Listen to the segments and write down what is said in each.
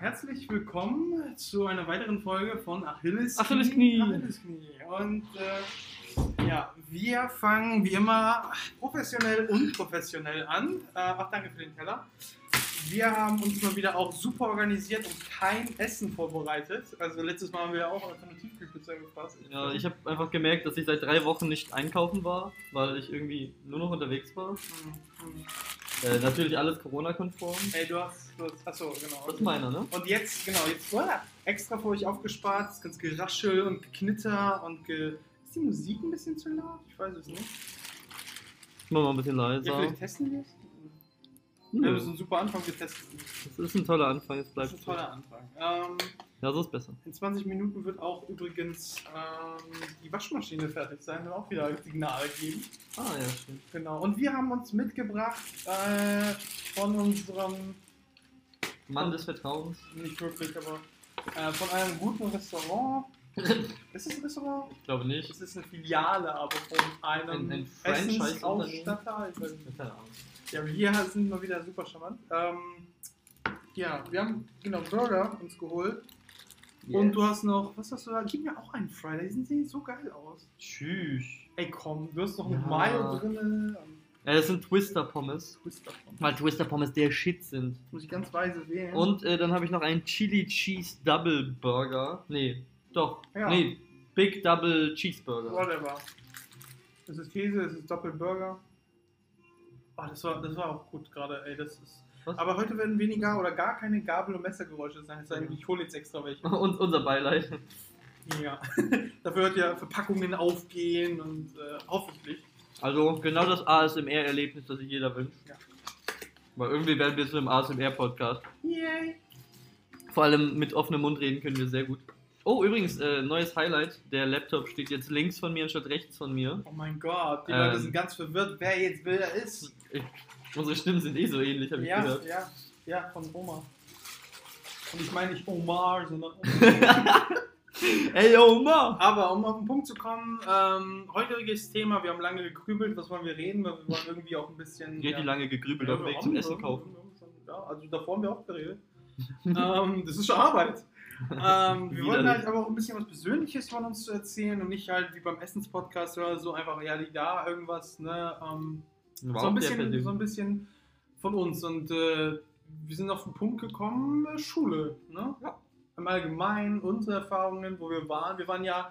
herzlich willkommen zu einer weiteren Folge von Achilles Achillesknie. Achillesknie. Und äh, ja, wir fangen wie immer professionell und professionell an. Äh, ach, danke für den Teller. Wir haben uns mal wieder auch super organisiert und kein Essen vorbereitet. Also letztes Mal haben wir ja auch Tiefkühlpizza gefasst. Ja, ich habe einfach gemerkt, dass ich seit drei Wochen nicht einkaufen war, weil ich irgendwie nur noch unterwegs war. Hm, hm. Äh, natürlich alles Corona-konform. Ey, du hast, du hast. Achso, genau. Das ist meiner, ne? Und jetzt, genau, jetzt voilà, extra für euch aufgespart, das ganz Geraschel und Geknitter und ge. Ist die Musik ein bisschen zu laut? Ich weiß es nicht. Ich mach mal ein bisschen Ja, leiser. vielleicht testen wir es? Hm, Ja, das ist ein super Anfang, wir testen es. das ist ein toller Anfang, jetzt Das bleibt ist ein toller Anfang. Ähm, Ja, so ist besser. in 20 Minuten wird auch übrigens ähm, die Waschmaschine fertig sein und auch wieder Signal geben. Ah, ja, stimmt. Genau. Und wir haben uns mitgebracht äh, von unserem, Mann des Vertrauens. nicht wirklich, aber äh, von einem guten Restaurant. ist es ein Restaurant? Ich glaube nicht. Es ist eine Filiale, aber von einem Ein- ein Franchise-Unternehmen? Essensausstatter. Ich weiß nicht. Keine Ahnung. Ja, wir sind mal wieder super charmant. Ähm, ja, wir haben genau Burger uns geholt. Und du hast noch, was hast du da? Gib mir auch einen Friday, die sehen so geil aus. Tschüss. Ey komm, du hast noch ein Ja. Mayo drin. Ja, das sind Twister-Pommes. Twister von. Weil Twister-Pommes der Shit sind. Muss ich ganz weise wählen. Und äh, dann habe ich noch einen Chili Cheese Double Burger. Nee, doch. Ja. Nee, Big Double Cheeseburger. Whatever. Das ist Käse, das ist Doppelburger. Oh, das war, das war auch gut gerade, ey. Das ist. Was? Aber heute werden weniger oder gar keine Gabel- und Messergeräusche sein. Sei denn, ich hole jetzt extra welche. Und unser Beileid. Ja. Dafür hört ja Verpackungen aufgehen und äh, hoffentlich. Also genau das ASMR-Erlebnis, das sich jeder wünscht. Ja. Weil irgendwie werden wir zu einem ASMR-Podcast. Yay! Vor allem mit offenem Mund reden können wir sehr gut. Oh, übrigens, äh, neues Highlight. Der Laptop steht jetzt links von mir anstatt rechts von mir. Oh mein Gott, die Ähm. Leute sind ganz verwirrt, wer jetzt wer ist. Ich, unsere Stimmen sind eh so ähnlich, habe ich Ja, gehört. ja, ja, von Oma. Und ich meine nicht Omar, sondern Oma. Ey, Oma! Aber um auf den Punkt zu kommen, ähm, heutiges Thema, wir haben lange gegrübelt, was wollen wir reden, weil wir wollen irgendwie auch ein bisschen. Richtig lange gegrübelt Ja, auf dem Weg zum Essen kaufen. Ja, also davor haben wir auch geredet. ähm, das ist schon Arbeit. Ähm, wir wollten halt aber auch ein bisschen was Persönliches von uns zu erzählen und nicht halt wie beim Essenspodcast oder so einfach, ja, die da irgendwas, ne? Ähm, so, ein bisschen, so ein bisschen von uns und äh, wir sind auf den Punkt gekommen, äh, Schule, ne? Ja. Im Allgemeinen, unsere Erfahrungen, wo wir waren. Wir waren ja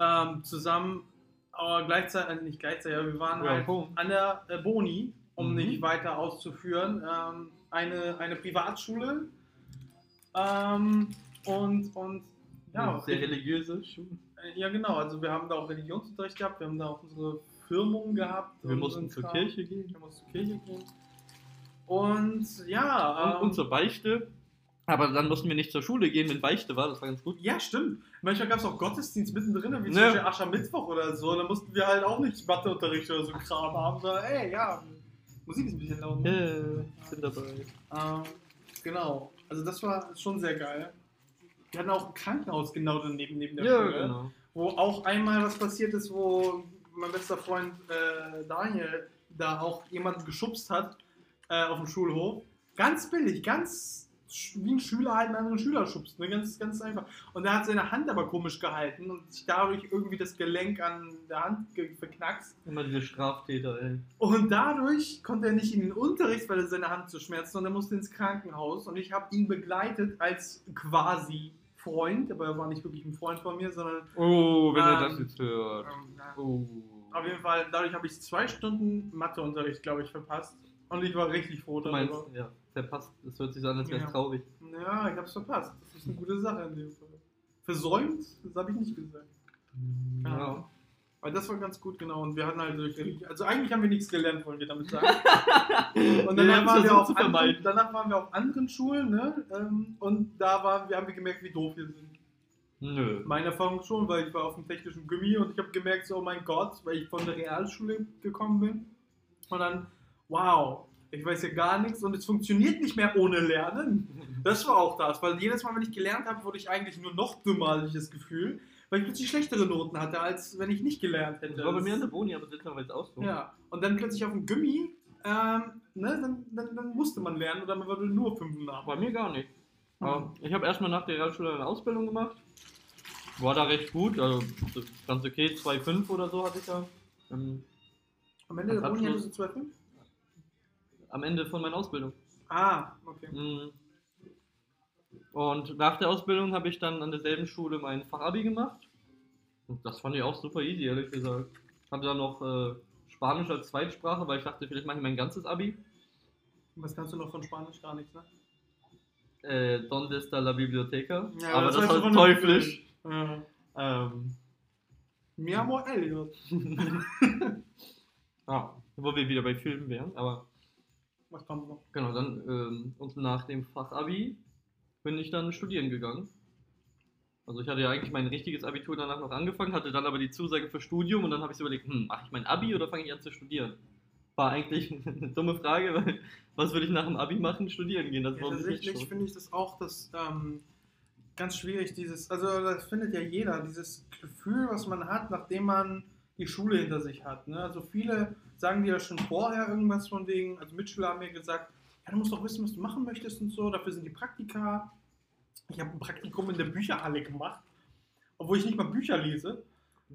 ähm, zusammen, aber gleichzeitig, äh, nicht gleichzeitig, aber wir waren Ja, halt Punkt. an der äh, Boni, um Mhm. nicht weiter auszuführen, ähm, eine, eine Privatschule. Ähm, und, und ja, Sehr religiöse Schule. äh, ja, genau. Also wir haben da auch Religionsunterricht gehabt, wir haben da auch unsere Firmung gehabt. Wir mussten zur. Kirche gehen. Wir mussten zur Kirche gehen. Und ja, Und, ähm, und zur Beichte. Aber dann mussten wir nicht zur Schule gehen, wenn Beichte war, das war ganz gut. ja, stimmt. Manchmal gab es auch Gottesdienst mittendrin, wie Ne. zum Beispiel Aschermittwoch oder so. Da mussten wir halt auch nicht Matheunterricht oder so Kram haben, sondern ey, ja, Musik ist ein bisschen laut. Ne? Yeah, ich bin dabei. Ähm, genau. Also das war schon sehr geil. Wir hatten auch ein Krankenhaus genau daneben neben der Ja, Schule. genau. wo auch einmal was passiert ist, wo mein bester Freund äh, Daniel da auch jemanden geschubst hat äh, auf dem Schulhof. Ganz billig, ganz wie ein Schüler halt einen anderen Schüler schubst. Ne? Ganz, ganz einfach. Und er hat seine Hand aber komisch gehalten und sich dadurch irgendwie das Gelenk an der Hand verknackst. Immer diese Straftäter, ey. Und dadurch konnte er nicht in den Unterricht, weil er seine Hand zu schmerzen, sondern er musste ins Krankenhaus. Und ich habe ihn begleitet als quasi Freund, aber er war nicht wirklich ein Freund von mir, sondern Oh, wenn er Ähm, das jetzt hört. ähm, ja. Oh. Auf jeden Fall, dadurch habe ich zwei Stunden Matheunterricht, glaube ich, verpasst. Und ich war richtig froh Du meinst, darüber. ja, verpasst. Das hört sich so an, als wäre es Ja. traurig. Ja, ich habe es verpasst. Das ist eine gute Sache in dem Fall. Versäumt, das habe ich nicht gesagt. Ja. Aber das war ganz gut, genau. Und wir hatten halt durch. Also eigentlich haben wir nichts gelernt, wollen wir damit sagen. Und danach waren, wir auf anderen, danach waren wir auf anderen Schulen, ne? Ähm, Und da waren, wir haben wir gemerkt, wie doof wir sind. Nö. Meine Erfahrung schon, weil ich war auf dem technischen Gummi und ich habe gemerkt, so, oh mein Gott, weil ich von der Realschule gekommen bin. Und dann, wow, ich weiß ja gar nichts und es funktioniert nicht mehr ohne Lernen. Das war auch das, weil jedes Mal, wenn ich gelernt habe, wurde ich eigentlich nur noch dümmer, hatte ich das Gefühl, weil ich plötzlich schlechtere Noten hatte, als wenn ich nicht gelernt hätte. Das war bei mir an der Boni, aber das ist aber jetzt auch so. Ja, und dann plötzlich auf dem Gummi, ähm, ne, dann, dann, dann musste man lernen oder man würde nur Fünfen haben. Bei mir gar nicht. Aber ich habe erstmal nach der Realschule eine Ausbildung gemacht. War da recht gut, also so ganz okay, 2,5 oder so hatte ich da. Ähm, Am Ende der Abschluss- hattest du 2,5? am Ende von meiner Ausbildung. Ah, okay. Mhm. Und nach der Ausbildung habe ich dann an derselben Schule mein Fachabi gemacht. Und das fand ich auch super easy, ehrlich gesagt. Hatte dann noch äh, Spanisch als Zweitsprache, weil ich dachte, vielleicht mache ich mein ganzes Abi. Was kannst du noch von Spanisch? Gar nichts, ne? Äh, Donde está la biblioteca? Ja, Aber das das, war von- teuflisch. Ja. Ähm, Mi amo Elliot. ja, wo wir wieder bei Filmen wären. Aber Was kommt noch? genau, dann ähm, und nach dem Fachabi bin ich dann studieren gegangen. Also ich hatte ja eigentlich mein richtiges Abitur danach noch angefangen, hatte dann aber die Zusage für Studium und dann habe ich so überlegt, hm, mache ich mein Abi oder fange ich an zu studieren? War eigentlich eine dumme Frage, weil was würde ich nach dem Abi machen? Studieren gehen. Das Ja, tatsächlich finde ich das auch das ähm, ganz schwierig, dieses, also das findet ja jeder, dieses Gefühl, was man hat, nachdem man die Schule hinter sich hat. Ne? Also viele sagen dir ja schon vorher irgendwas von wegen, also Mitschüler haben mir gesagt, ja, du musst doch wissen, was du machen möchtest und so, dafür sind die Praktika. Ich habe ein Praktikum in der Bücherhalle gemacht, obwohl ich nicht mal Bücher lese.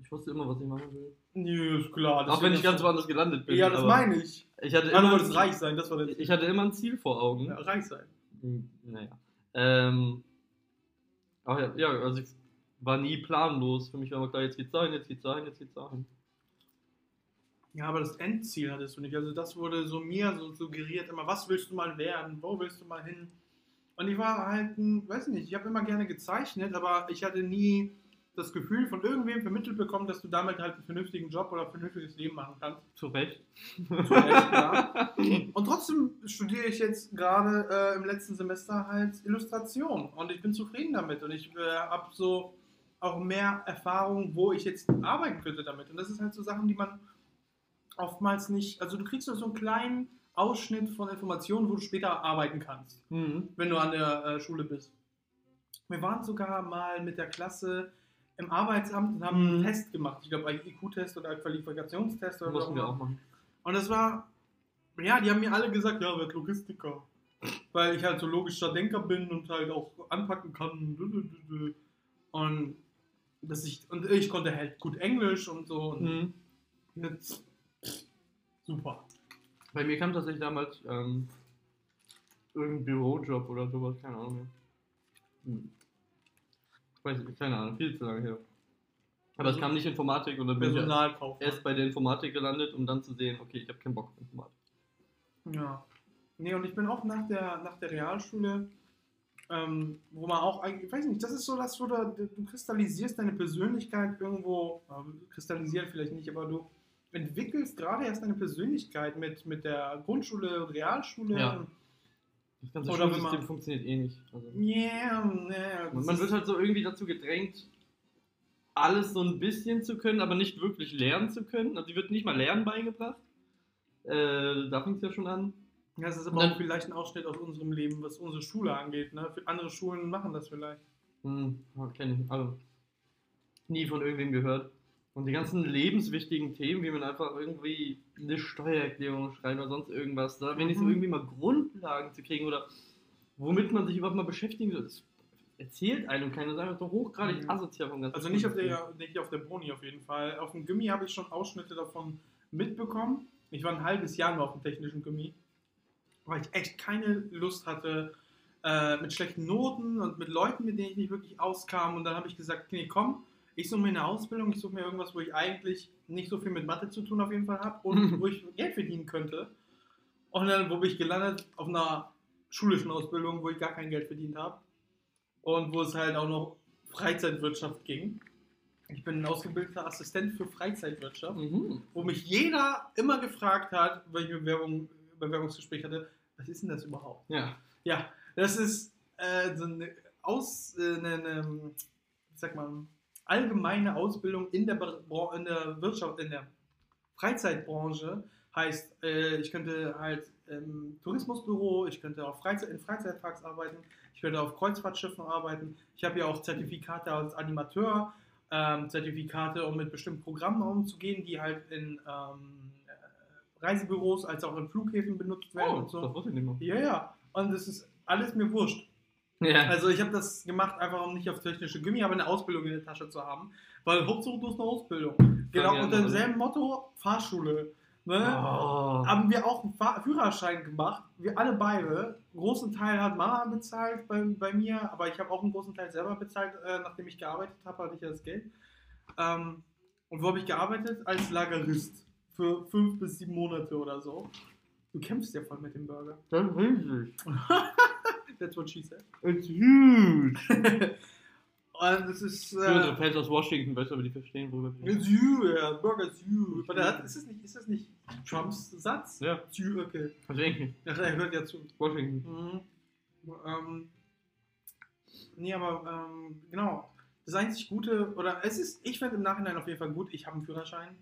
Ich wusste immer, was ich machen will. Nee, ist klar. Auch wenn ich ganz woanders gelandet bin. Ja, das meine ich. Ich hatte du immer, wolltest reich sein, das war das. ich hatte immer ein Ziel vor Augen. Ja, reich sein. Hm, Naja. Ähm, aber ja, ja, also ich war nie planlos. Für mich war immer klar, jetzt geht's dahin, jetzt geht's dahin, jetzt geht's dahin. Ja, aber das Endziel hattest du nicht. Also das wurde so mir so suggeriert, immer, was willst du mal werden, wo willst du mal hin? Und ich war halt ein, weiß nicht, ich habe immer gerne gezeichnet, aber ich hatte nie das Gefühl von irgendwem vermittelt bekommen, dass du damit halt einen vernünftigen Job oder ein vernünftiges Leben machen kannst. Zu Recht. Zu Recht, ja. Und trotzdem studiere ich jetzt gerade äh, im letzten Semester halt Illustration und ich bin zufrieden damit und ich äh, habe so auch mehr Erfahrung, wo ich jetzt arbeiten könnte damit. Und das ist halt so Sachen, die man oftmals nicht, also du kriegst nur so einen kleinen Ausschnitt von Informationen, wo du später arbeiten kannst, Mhm. wenn du an der äh, Schule bist. Wir waren sogar mal mit der Klasse im Arbeitsamt und haben einen Mhm. Test gemacht. Ich glaube, einen IQ-Test oder einen Qualifikationstest oder Mussten was wir auch immer. machen. Und das war, ja, die haben mir alle gesagt, ja, werd Logistiker. Weil ich halt so logischer Denker bin und halt auch anpacken kann. Und, dass ich, und ich konnte halt gut Englisch und so. Und Mhm. jetzt, super. Bei mir kam tatsächlich damals ähm, irgendein Bürojob oder sowas, keine Ahnung mehr. Hm. Ich weiß nicht, keine Ahnung, viel zu lange her. Aber es kam nicht Informatik und dann bin ich erst bei der Informatik gelandet, um dann zu sehen, okay, ich habe keinen Bock auf Informatik. Ja. Nee, und ich bin auch nach der, nach der Realschule, ähm, wo man auch, eigentlich- ich weiß nicht, das ist so das, wo du, du kristallisierst deine Persönlichkeit irgendwo, äh, kristallisiert vielleicht nicht, aber du entwickelst gerade erst deine Persönlichkeit mit, mit der Grundschule und Realschule. Ja. Das ganze Oder wenn Schulsystem man- funktioniert eh nicht. Also. Yeah, yeah, man wird halt so irgendwie dazu gedrängt, alles so ein bisschen zu können, aber nicht wirklich lernen zu können. Also die wird nicht mal Lernen beigebracht. Äh, da fängt es ja schon an. das ist aber dann- auch vielleicht ein Ausschnitt aus unserem Leben, was unsere Schule angeht. Ne? Für andere Schulen machen das vielleicht. Hm, ja, kenn ich. Also, nie von irgendwem gehört. Und die ganzen lebenswichtigen Themen, wie man einfach irgendwie eine Steuererklärung schreibt oder sonst irgendwas, da wenigstens Mhm. irgendwie mal Grundlagen zu kriegen oder womit man sich überhaupt mal beschäftigen soll, das erzählt einem keiner. Das ist einfach so hochgradig Mhm. asozial vom ganzen Also nicht auf der, nicht auf der Boni auf jeden Fall. Auf dem Gimmi habe ich schon Ausschnitte davon mitbekommen. Ich war ein halbes Jahr nur auf dem technischen Gimmi, weil ich echt keine Lust hatte äh, mit schlechten Noten und mit Leuten, mit denen ich nicht wirklich auskam. Und dann habe ich gesagt, nee, komm, ich suche mir eine Ausbildung, ich suche mir irgendwas, wo ich eigentlich nicht so viel mit Mathe zu tun auf jeden Fall habe und wo ich Geld verdienen könnte. Und dann, wo bin ich gelandet? Auf einer schulischen Ausbildung, wo ich gar kein Geld verdient habe. Und wo es halt auch noch Freizeitwirtschaft ging. Ich bin ein ausgebildeter Assistent für Freizeitwirtschaft, Mhm. wo mich jeder immer gefragt hat, weil ich Bewerbung, Bewerbungsgespräch hatte, was ist denn das überhaupt? Ja. Ja, das ist äh, so eine, Aus, äh, eine, eine, wie sagt man, allgemeine Ausbildung in der, in der Wirtschaft, in der Freizeitbranche. Heißt, äh, ich könnte halt im Tourismusbüro, ich könnte auch Freizeit, in Freizeitparks arbeiten, ich könnte auf Kreuzfahrtschiffen arbeiten. Ich habe ja auch Zertifikate als Animateur, ähm, Zertifikate, um mit bestimmten Programmen umzugehen, die halt in ähm, äh, Reisebüros als auch in Flughäfen benutzt werden Oh, und so. das wusste ich nicht mehr. Ja, ja. Und das ist alles mir wurscht. Ja. Also ich habe das gemacht, einfach um nicht auf technische Gummi, aber eine Ausbildung in der Tasche zu haben. Weil Hauptsache du hast eine Ausbildung. Genau, Ja, unter demselben Motto Fahrschule. Ne? Oh. Haben wir auch einen Fahr Führerschein gemacht. Wir alle beide. Einen großen Teil hat Mama bezahlt bei, bei mir, aber ich habe auch einen großen Teil selber bezahlt, äh, nachdem ich gearbeitet habe, hatte ich ja das Geld. Ähm, und wo habe ich gearbeitet? Als Lagerist. Für fünf bis sieben Monate oder so. Du kämpfst ja voll mit dem Burger. Das ist riesig. That's what she said. It's huge. Und es ist. Für unsere Äh, Fans aus Washington, weißt du, aber die verstehen, worüber wir reden. it's you, ja, Burger is you. Aber der hat, ist, das nicht, ist das nicht Trumps Satz? Ja, It's you, okay. also irgendwie. Ja, er hört ja zu. Washington. Mhm. Ähm, nee, aber ähm, genau. Das einzig Gute, oder es ist, ich finde im Nachhinein auf jeden Fall gut, ich habe einen Führerschein.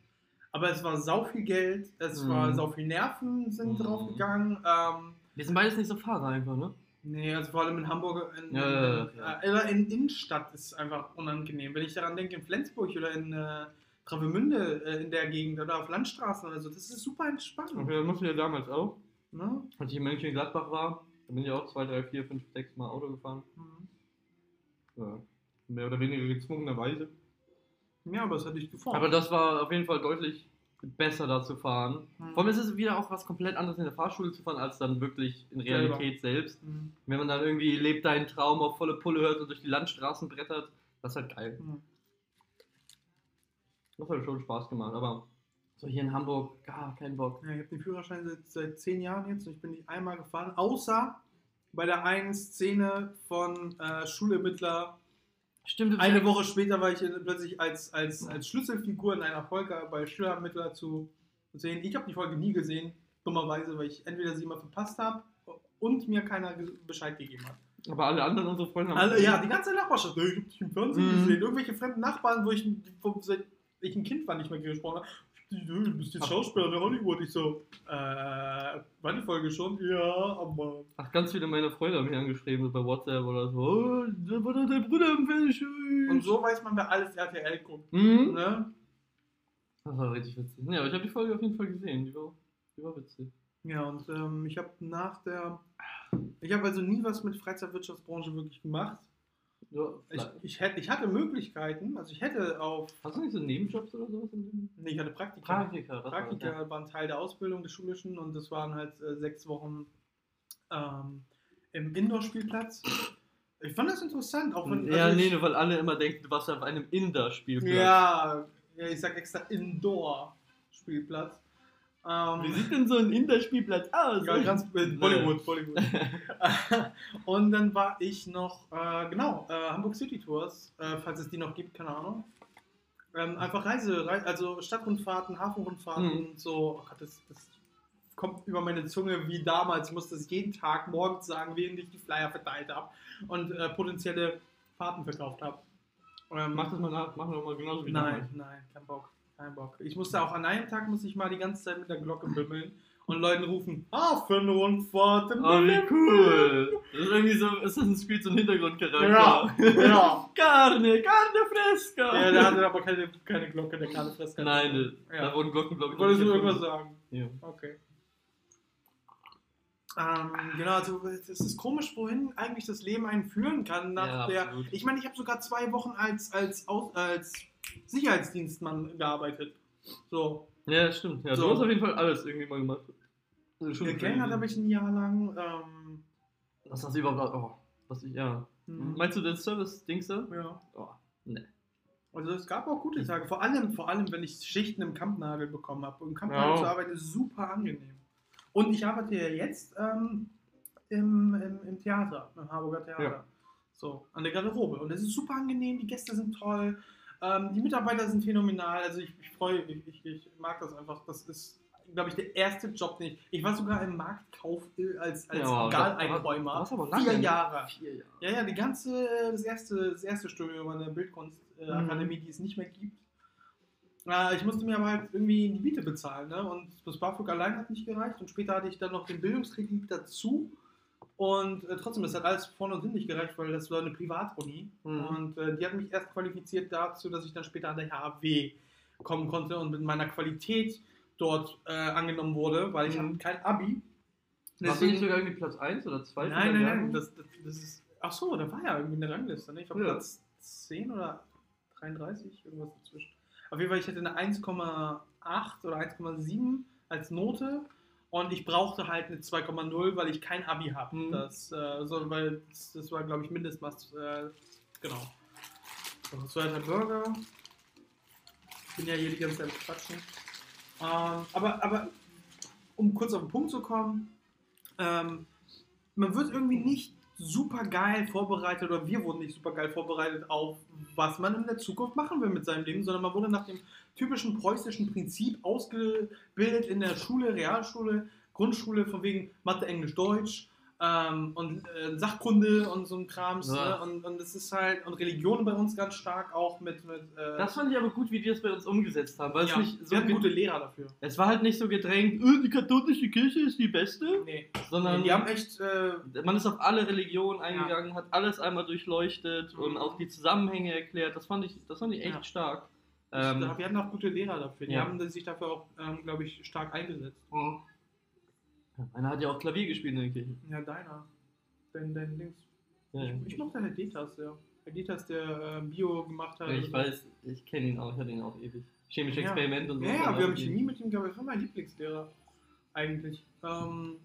Aber es war sau viel Geld, es Mhm. war sau viel Nerven sind Mhm. draufgegangen. Ähm, Wir sind beides nicht so Fahrer einfach, ne? Nee, also vor allem in Hamburg, in, Ja, ja, ja. Äh, oder in Innenstadt ist es einfach unangenehm. Wenn ich daran denke, in Flensburg oder in äh, Travemünde äh, in der Gegend oder auf Landstraßen oder so, das ist super entspannt. Okay, das musste ja damals auch. Ne? Als ich in Mönchengladbach war, da bin ich auch zwei, drei, vier, fünf, sechs Mal Auto gefahren. Mhm. Ja. Mehr oder weniger gezwungenerweise. Ja, aber das hatte ich geformt. Aber das war auf jeden Fall deutlich besser da zu fahren. Mhm. Vor allem ist es wieder auch was komplett anderes in der Fahrschule zu fahren, als dann wirklich in Selber. Realität selbst. Mhm. Wenn man dann irgendwie lebt deinen Traum auf volle Pulle hört und durch die Landstraßen brettert, das ist halt geil. Mhm. Das hat schon Spaß gemacht, aber so hier in Hamburg, gar keinen Bock. Ja, ich habe den Führerschein seit, seit zehn Jahren jetzt und ich bin nicht einmal gefahren, außer bei der einen Szene von äh, Schulermittler. Stimmt, Eine Woche später war ich plötzlich als, als, als Schlüsselfigur in einer Folge bei Schülerermittler zu sehen. Ich habe die Folge nie gesehen, dummerweise, weil ich entweder sie mal verpasst habe und mir keiner Bescheid gegeben hat. Aber alle anderen unsere Freunde haben. Alle, ja, die ganze Nachbarschaft, "Hey, ich habe dich im Fernsehen Mhm. gesehen. Irgendwelche fremden Nachbarn, wo ich, wo, seit ich ein Kind war, nicht mehr gesprochen habe. Du bist jetzt. Schauspieler in Hollywood. Ich so, äh, war die Folge schon? Ja, aber. Ach, ganz viele meiner Freunde haben mich angeschrieben, so bei WhatsApp oder so. Oh, da war doch dein Bruder im Fernsehen. Und so weiß man, wer alles RTL guckt. Mhm. Ne? Das war richtig witzig. Ja, aber ich habe die Folge auf jeden Fall gesehen. Die war, die war witzig. Ja, und ähm, ich habe nach der. Ich habe also nie was mit Freizeitwirtschaftsbranche wirklich gemacht. Ja, Ich, ich, hätte, ich hatte Möglichkeiten, also ich hätte auf. Hast du nicht so Nebenjobs oder sowas? in dem- Nee, ich hatte Praktika. Praktika, das war Praktika waren Teil der Ausbildung des Schulischen und das waren halt äh, sechs Wochen ähm, im Indoor-Spielplatz. Ich fand das interessant, auch wenn. Ja, also nee, ich, weil alle immer denken, du warst auf einem Inder-Spielplatz. ja, ja, ich sag extra Indoor-Spielplatz. Ähm, Wie sieht denn so ein Inder-Spielplatz aus? Ja, ganz äh, Bollywood, Bollywood. und dann war ich noch, äh, genau, äh, Hamburg City Tours, äh, falls es die noch gibt, keine Ahnung. Ähm, einfach Reise, Rei also Stadtrundfahrten, Hafenrundfahrten Mhm. und so. Oh Gott, das, das kommt über meine Zunge wie damals. Ich musste das jeden Tag morgens sagen, während ich die Flyer verteilt habe und äh, potenzielle Fahrten verkauft habe. Ähm, Mach das mal nach, mach doch mal genauso wie Nein, nein, kein Bock. Kein Bock. Ich musste auch an einem Tag muss ich mal die ganze Zeit mit der Glocke bimmeln und Leuten rufen, Hafenrundfahrt Oh, wie Berlin." cool. Das ist irgendwie so, Assassin's Creed so ein Hintergrundcharakter. Ja, ja. Carne, Carne fresca. ja, der hatte aber keine, keine Glocke, der Karl Fresca. Nein, da ja. wurden Glocken, glaube ich. Wolltest du irgendwas sagen? Ja. Okay. Ähm, genau, also es ist komisch, wohin eigentlich das Leben einen führen kann nach Ja, der. absolut. Ich meine, ich habe sogar zwei Wochen als, als, als Sicherheitsdienstmann gearbeitet. So. ja, das stimmt. Ja, So. du hast auf jeden Fall alles irgendwie mal gemacht. Also crazy. habe ich ein Jahr lang. Ähm, Was hast du überhaupt. Oh, was ich, ja. hm, Meinst du den Service-Dings da? ja. Oh, ne. Also es gab auch gute Tage, vor allem, vor allem, wenn ich Schichten im Kampnagel bekommen habe. Im Kampnagel Ja. zu arbeiten ist super angenehm. Und ich arbeite ja jetzt ähm, im, im, im Theater, im Harburger Theater. Ja. So, an der Garderobe. Und es ist super angenehm, die Gäste sind toll, ähm, die Mitarbeiter sind phänomenal. Also ich, ich freue mich, ich, ich mag das einfach. Das ist, glaube ich, der erste Job, den ich. Ich war sogar im Marktkauf äh, als, als Ja, das- das aber lange, Vier? Jahre. Vier Jahre. Ja, ja, die ganze, das erste, das erste Studium an der Bildkunstakademie, die es nicht mehr gibt. Äh, ich musste mir aber halt irgendwie die Miete bezahlen, ne? Und das BAföG allein hat nicht gereicht. Und später hatte ich dann noch den Bildungskredit dazu. Und äh, trotzdem, das hat alles vorne und hinten nicht gereicht, weil das war eine Privatuni. Mhm. Und äh, die hat mich erst qualifiziert dazu, dass ich dann später an der HAW kommen konnte und mit meiner Qualität dort äh, angenommen wurde, weil ich Mhm. habe kein Abi. Warst du nicht sogar irgendwie Platz 1 oder 2? Nein, nein, nein. Das, das, das ist, Ach so, da war ja irgendwie eine Rangliste, ne? Ich glaube Ja. Platz 10 oder 33, irgendwas dazwischen. Auf jeden Fall, ich hatte eine 1,8 oder 1,7 als Note und ich brauchte halt eine 2,0, weil ich kein Abi habe. Mhm. Das, äh, so, weil das, das war, glaube ich, Mindestmaß. Äh, genau. So, zweiter Burger. Ich bin ja hier die ganze Zeit quatschen. Ähm, aber, aber um kurz auf den Punkt zu kommen, ähm, man wird irgendwie nicht super geil vorbereitet oder wir wurden nicht super geil vorbereitet auf, was man in der Zukunft machen will mit seinem Leben, sondern man wurde nach dem typischen preußischen Prinzip ausgebildet in der Schule, Realschule, Grundschule, von wegen Mathe, Englisch, Deutsch ähm, und äh, Sachkunde und so ein Krams. Ja. Ne? Und, und es ist halt, und Religion bei uns ganz stark auch mit. mit äh, Das fand ich aber gut, wie die das bei uns umgesetzt haben, weil ja, es nicht so wir hatten gute Lehrer dafür. Es war halt nicht so gedrängt, "Äh, die katholische Kirche ist die beste, Nee, sondern die haben echt. Äh, man ist auf alle Religionen eingegangen, hat alles einmal durchleuchtet Mhm. und auch die Zusammenhänge erklärt. Das fand ich, das fand ich echt Ja. stark. ähm, Ähm, wir hatten auch gute Lehrer dafür. Die ja. haben sich dafür auch, ähm, glaube ich, stark eingesetzt. Einer hat ja auch Klavier gespielt in der Kirche. Ja, deiner. Dein, dein Dings. Ja, ja. Ich, ich mochte Herr Detas, ja. Herr Detas, der äh, Bio gemacht hat. Ich weiß, ich kenne ihn auch, ich hatte ihn auch ewig. Chemische Ja. Experiment und so. Ja, ja, wir haben Chemie mit ihm gehabt. Das war mein Lieblingslehrer. Eigentlich. Ähm,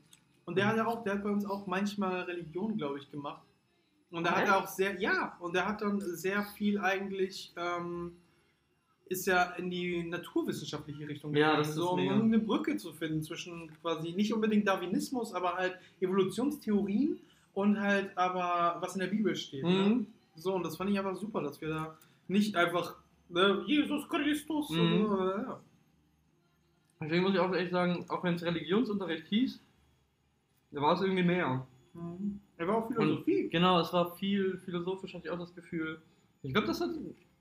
und der hat ja auch, der hat bei uns auch manchmal Religion, glaube ich, gemacht. Und da hat Echt? er auch sehr, ja, und der hat dann sehr viel eigentlich, ähm, ist ja in die naturwissenschaftliche Richtung Ja, gegangen, das ist so, um eine Brücke zu finden zwischen quasi nicht unbedingt Darwinismus, aber halt Evolutionstheorien und halt aber was in der Bibel steht. Ne? Mhm. So, und das fand ich einfach super, dass wir da nicht einfach ne, Jesus Christus Mhm. und, äh, ja. Deswegen muss ich auch echt sagen, auch wenn es Religionsunterricht hieß, da war es irgendwie mehr. Mhm. Er war auch Philosophie. Genau, es war viel philosophisch, hatte ich auch das Gefühl. Ich glaube, das hat.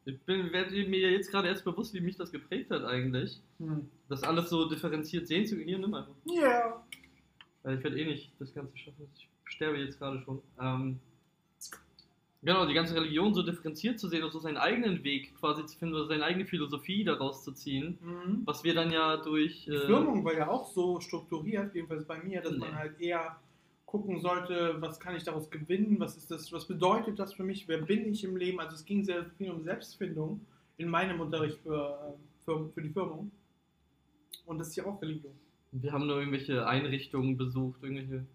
Ich bin, werde mir jetzt gerade erst bewusst, wie mich das geprägt hat eigentlich. Mhm. Das alles so differenziert sehen zu können. Hier, nimm einfach. Ja. Weil ich werde eh nicht das Ganze schaffen. Ich sterbe jetzt gerade schon. Ähm, genau, die ganze Religion so differenziert zu sehen und so seinen eigenen Weg quasi zu finden oder seine eigene Philosophie daraus zu ziehen. Mhm. Was wir dann ja durch. Die Äh, Firmung war ja auch so strukturiert, jedenfalls bei mir, dass Nee. man halt eher gucken sollte, was kann ich daraus gewinnen, was ist das, was bedeutet das für mich, wer bin ich im Leben. Also es ging sehr viel um Selbstfindung in meinem Unterricht für, für, für die Firmung. Und das ist ja auch Religion. Wir haben nur irgendwelche Einrichtungen besucht, irgendwelche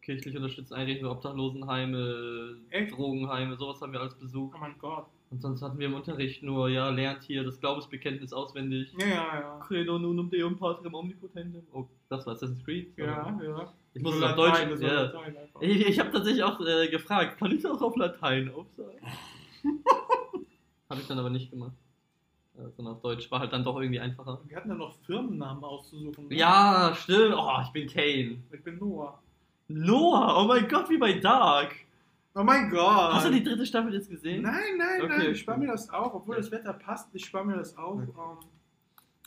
kirchlich unterstützten Einrichtungen, Obdachlosenheime, Echt? Drogenheime, sowas haben wir alles besucht. Oh mein Gott. Und sonst hatten wir im Unterricht nur, ja, lernt hier das Glaubensbekenntnis auswendig. Ja, ja, ja. Credo nunum Deum Patrem Omnipotentem. Oh, das war Assassin's Creed. Ja, ja. Ich muss es auf Deutsch. Ja. Latein einfach. Ich, ich habe tatsächlich auch äh, gefragt, kann ich das auch auf Latein aufsagen? habe ich dann aber nicht gemacht. Äh, sondern auf Deutsch war halt dann doch irgendwie einfacher. Wir hatten dann noch Firmennamen auszusuchen. ne? Ja, stimmt. Oh, ich bin Kane. Ich bin Noah. Noah, oh mein Gott, wie bei Dark. Oh mein Gott. Hast du die dritte Staffel jetzt gesehen? Nein, nein, Okay. nein, ich spare mir das auf, obwohl Ja. das Wetter passt, ich spare mir das auf. Okay. Ähm,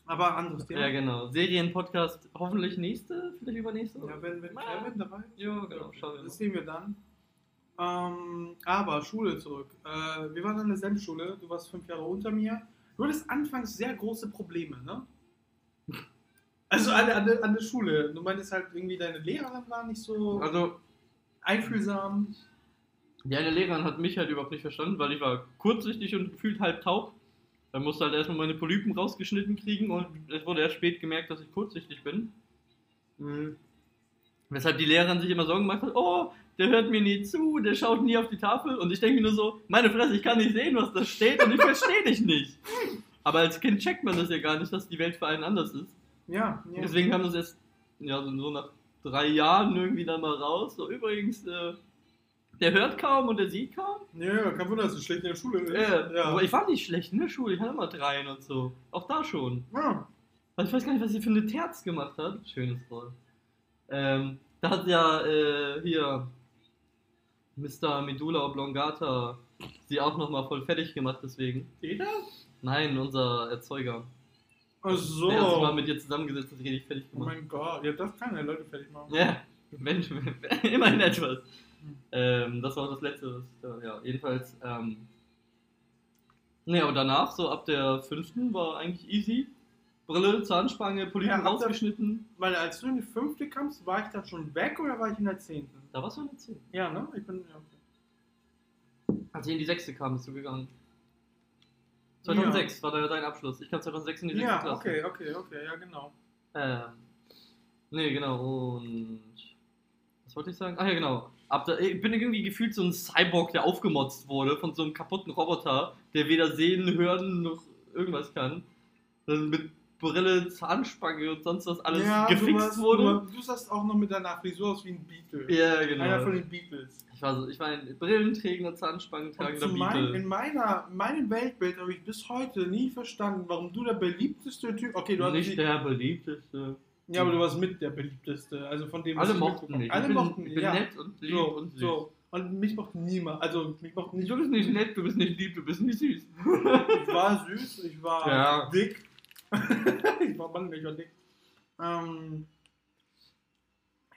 aber anderes Thema. Ja, genau. Serienpodcast hoffentlich nächste, vielleicht übernächste. Ja, wenn, wenn Ah. Kevin dabei ist. Ja, genau, schauen wir Das sehen wir dann. Ähm, aber Schule zurück. Äh, wir waren an derselben Schule, du warst fünf Jahre unter mir. Du hattest anfangs sehr große Probleme, ne? Also an, der- an, der- an der Schule. Du meintest halt irgendwie, deine Lehrerin war nicht so Also, einfühlsam. Die eine Lehrerin hat mich halt überhaupt nicht verstanden, weil ich war kurzsichtig und gefühlt halb taub. Dann musste halt erstmal meine Polypen rausgeschnitten kriegen und es wurde erst spät gemerkt, dass ich kurzsichtig bin. Mhm. Weshalb die Lehrerin sich immer Sorgen gemacht hat, oh, der hört mir nie zu, der schaut nie auf die Tafel. Und ich denke mir nur so, meine Fresse, ich kann nicht sehen, was da steht und ich verstehe dich nicht. Aber als Kind checkt man das ja gar nicht, dass die Welt für einen anders ist. Ja, ja. Deswegen kam das erst ja, so- so nach drei Jahren irgendwie dann mal raus. So übrigens, äh, der hört kaum und der sieht kaum. Ja, kein Wunder, dass du schlecht in der Schule bist. Äh, ja. Aber ich war nicht schlecht in der Schule, ich hatte immer dreien und so. Auch da schon. ja. Also ich weiß gar nicht, was sie für eine Terz gemacht hat. Schönes Wort. Ähm, da hat ja äh, hier Mr. Medulla Oblongata sie auch nochmal voll fertig gemacht, deswegen. Das? Nein, unser Erzeuger. Ach so. Der hat sich mal mit ihr zusammengesetzt und richtig fertig oh gemacht. mein Gott, ja, das kann ja Leute fertig machen. Ja, wenn, immerhin etwas. Ähm, das war auch das letzte. Was, ja, jedenfalls. Ähm, ne, aber danach, so ab der fünften, war eigentlich easy. Brille, Zahnspange, Polypen Ja, der- rausgeschnitten. Weil als du in die fünfte kamst, war ich dann schon weg oder war ich in der zehnten? Da warst du eine 10. Ja, ne? Ich bin. Ja, okay. Als ich in die sechste kam, bist du gegangen. 2006 war da dein Abschluss. Ich kam 2006 in die sechste Ja, Klasse. okay, okay, okay, ja genau. Ähm, nee, genau. Und was wollte ich sagen? Ach ja, genau. Da, ich bin irgendwie gefühlt so ein Cyborg, der aufgemotzt wurde von so einem kaputten Roboter, der weder sehen, hören noch irgendwas kann. Dann mit Brille, Zahnspange und sonst was alles ja, gefixt warst, wurde. Du, du sahst auch noch mit deiner Frisur aus wie ein Beatle. Ja, genau. Einer von den Beatles. Ich war, so, ich war ein brillenträgender, Zahnspangentragender Und zu mein, Beatle. in meiner, meinem Weltbild habe ich bis heute nie verstanden, warum du der beliebteste Typ. Okay, du hast Nicht der beliebteste. Ja, aber du warst mit der beliebteste. Also von dem Alle mochten mich. Alle ich bin, mochten ich bin ja. nett und lieb so, und süß. so. Und mich mochte niemand. Also mich mochte nicht. Du bist nicht nett, du bist nicht lieb, du bist nicht süß. Ich war süß, ich war Ja. dick. ich war war dick. Ähm,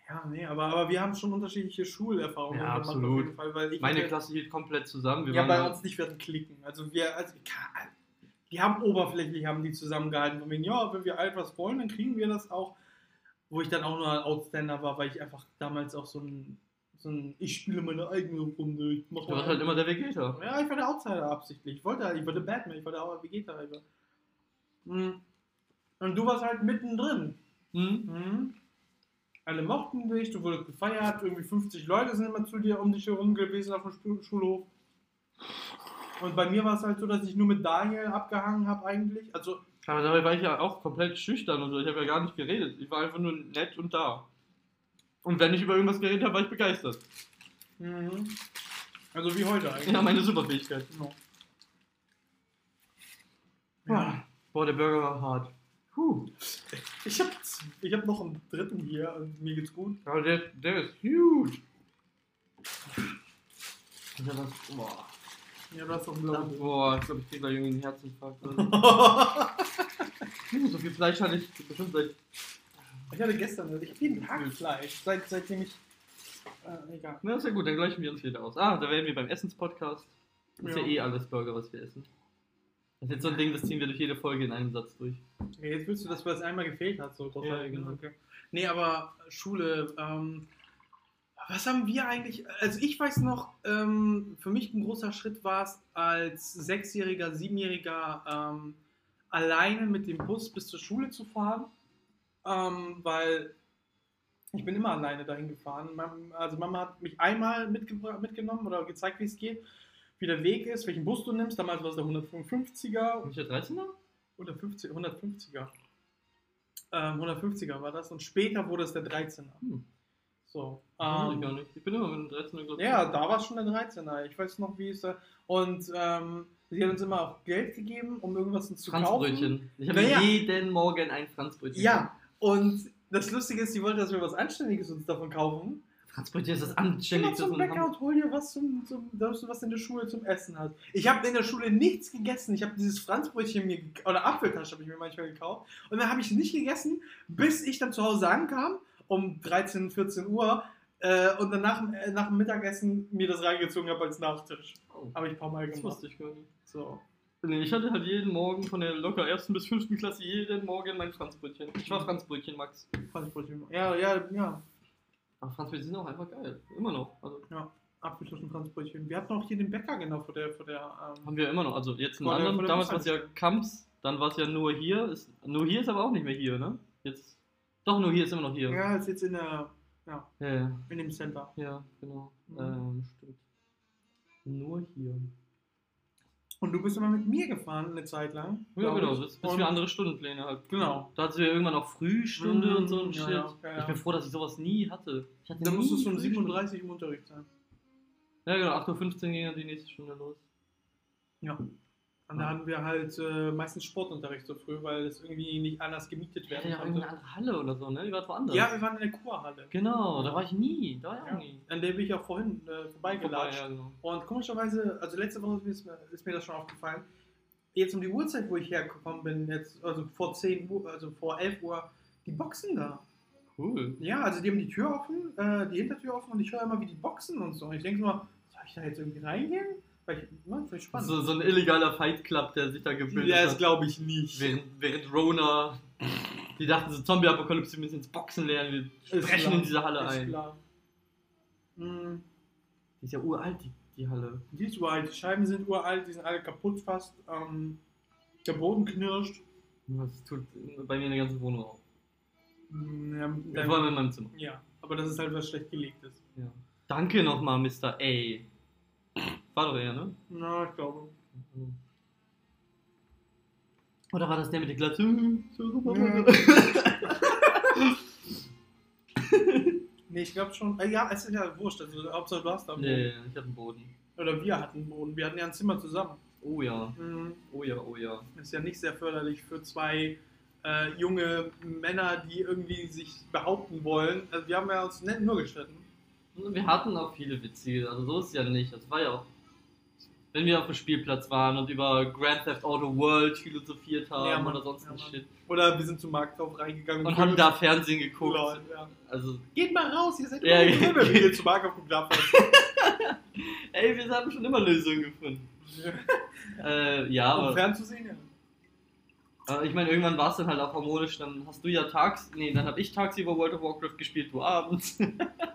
ja, nee, aber, aber wir haben schon unterschiedliche Schulerfahrungen Ja, gemacht absolut. auf jeden Fall, weil Meine hatte- Klasse hielt komplett zusammen. Wir ja, waren bei uns nicht werden klicken. Also wir, also die haben oberflächlich haben die zusammengehalten. Von wegen, ja, wenn wir etwas wollen, dann kriegen wir das auch. Wo ich dann auch nur ein Outstander war, weil ich einfach damals auch so ein, so ein ich spiele meine eigene Runde. Ich mach Du warst halt immer der Vegeta. ja, ich war der Outsider absichtlich. Ich wollte, ich wollte Batman, ich wollte auch Vegeta. Ich war. Mhm. Und du warst halt mittendrin. Hm? Mhm. Alle mochten dich, du wurdest gefeiert, irgendwie 50 Leute sind immer zu dir um dich herum gewesen auf dem Schu- Schulhof. Und bei mir war es halt so, dass ich nur mit Daniel abgehangen habe eigentlich. Also, Aber dabei war ich ja auch komplett schüchtern und so. Ich habe ja gar nicht geredet. Ich war einfach nur nett und da. Und wenn ich über irgendwas geredet habe, war ich begeistert. mhm. also wie heute eigentlich. Ja, meine Superfähigkeit. Genau. Ja. Boah, der Burger war hart. Puh. Ich habe ich hab noch einen dritten hier und mir geht's gut. Aber der, der ist huge. Ja, das, boah. Ja, du hast doch einen blauen. boah, ich glaube, ich krieg gleich irgendwie einen Herzinfarkt. so. viel Fleisch hatte ich bestimmt seit. Ich hatte gestern, ich habe jeden Tag Fleisch, seit, seitdem ich. Äh, egal. Na, ist ja gut, dann gleichen wir uns wieder aus. Ah, da wären wir beim Essenspodcast. Das ist ja. Ja. eh alles Burger, was wir essen. Das ist jetzt so ein Ding, das ziehen wir durch jede Folge in einem Satz durch. Okay, jetzt willst du, dass das einmal gefehlt hat, so großartig. Ja, genau. Okay. Nee, aber Schule, ähm, was haben wir eigentlich, also ich weiß noch, ähm, für mich ein großer Schritt war es, als Sechsjähriger, Siebenjähriger ähm, alleine mit dem Bus bis zur Schule zu fahren, ähm, weil ich bin immer alleine dahin gefahren. Also Mama hat mich einmal mitgenommen oder gezeigt, wie es geht, wie der Weg ist, welchen Bus du nimmst. Damals war es der 155er Nicht der 13er? oder 50, 150er. Ähm, 150er war das und später wurde es der 13er. Hm. So. Ähm, Ähm, ich. Ich bin immer mit dem 13er, glaube ja, da war es schon der 13er. Ich weiß noch, wie es da. Und ähm, sie hat uns immer auch Geld gegeben, um irgendwas zu kaufen. Franzbrötchen. Ich habe Naja. jeden Morgen ein Franzbrötchen. Ja, und das Lustige ist, sie wollte, dass wir was Anständiges uns davon kaufen. Franzbrötchen ist das Geh mal anständigste zum Bäcker und hol dir was, zum, zum, dass du was in der Schule zum Essen hast. Ich habe in der Schule nichts gegessen. Ich habe dieses Franzbrötchen mir oder Apfeltasche habe ich mir manchmal gekauft und dann habe ich nicht gegessen, bis ich dann zu Hause ankam um 13, 14 Uhr äh, und dann nach, dem- äh, nach dem Mittagessen mir das reingezogen habe als Nachtisch. Oh, Habe ich ein paar Mal das gemacht. wusste ich gar nicht. So. Nee, ich hatte halt jeden Morgen von der locker ersten bis fünften Klasse jeden Morgen mein Franzbrötchen. Ich war Franzbrötchen, Max. Franzbrötchen. Ja, ja, ja. Aber Franzbrötchen sind auch einfach geil. Immer noch. Also Apfeltaschen Franzbrötchen. Wir hatten auch hier den Bäcker genau vor der, vor der. Ähm, haben wir immer noch. Also jetzt einen anderen. der Damals war es ja. Kamps, dann war es ja nur hier. Ist, nur hier ist aber auch nicht mehr hier, ne? Jetzt. Doch, nur hier ist immer noch hier. ja, ist jetzt in der, Ja, ja, in dem Center. ja genau. Mhm. Ähm, stimmt. Nur hier. Und du bist immer mit mir gefahren eine Zeit lang. Ja, genau, ich. bis, bis wir andere Stundenpläne halt. Genau. Da hatten wir irgendwann auch Frühstunde Mhm, und so ein ja, Shit. ja, ja, ja. Ich bin froh, dass ich sowas nie hatte. Hatte Da musstest du um Frühstunde. 37 im Unterricht sein. Ja, genau, 8.15 Uhr ging dann die nächste Stunde los. Ja. Und da hatten wir halt äh, meistens Sportunterricht so früh, weil es irgendwie nicht anders gemietet werden ja konnte. irgendeine andere Halle oder so, ne? Die war woanders. Ja, wir waren in der Kurhalle. Genau, da war ich nie. Da war ich auch Ja. nie. An der bin ich auch vorhin äh, vorbeigelatscht. Vorbei, ja, genau. Und komischerweise, also letzte Woche ist mir, ist mir das schon aufgefallen, jetzt um die Uhrzeit, wo ich hergekommen bin, jetzt, also vor 10 Uhr, also vor 11 Uhr, die Boxen da. Cool. Ja, also die haben die Tür offen, äh, die Hintertür offen und ich höre immer, wie die boxen und so. Und ich denke mal, soll ich da jetzt irgendwie reingehen? Weil ich, ne, ich spannend. So, so ein illegaler Fight Club, der sich da gebildet ja, das hat. glaube ich nicht. Während, während Rona. Die dachten so, Zombie-Apokalypse, wir müssen ins Boxen lernen, wir brechen in diese Halle Ist ein. klar. Hm, Die ist ja uralt, die, die Halle. Die ist uralt. Die Scheiben sind uralt, die sind alle kaputt fast. Ähm, der Boden knirscht. Das tut bei mir in der ganzen Wohnung auch. Mm, Ja, Ja, Vor allem in meinem Zimmer. ja, aber das ist halt was schlecht gelegt ist. Ja. Danke nochmal, Mr. A. War doch er, ne? Na, ich glaube. Oder war das der mit der Glatze? Nee, ich glaube schon. Äh, ja, es ist ja wurscht. Also, Hauptsache du hast da. Nee, ich hab einen Boden. Oder wir hatten einen Boden. Wir hatten ja ein Zimmer zusammen. Oh ja, Mhm. oh ja, oh ja. Ist ja nicht sehr förderlich für zwei äh, junge Männer, die irgendwie sich behaupten wollen. Also, wir haben ja uns nur gestritten. Wir hatten auch viele witzige, also so ist es ja nicht. Das war ja auch, wenn wir auf dem Spielplatz waren und über Grand Theft Auto World philosophiert haben Ja, Mann. oder sonst Ja, ein. Shit. Oder wir sind zum Marktkauf reingegangen Und haben da Fernsehen geguckt. Lol, ja. Also, Geht mal raus, ihr seid Ja, immer wie ihr zum Marktkauf geklappt habt. ey, wir haben schon immer Lösungen gefunden. Äh, ja, Um aber, fernzusehen, ja. ich meine, irgendwann war es dann halt auch harmonisch. Dann hast du ja tags, nee, dann habe ich tagsüber World of Warcraft gespielt, du abends.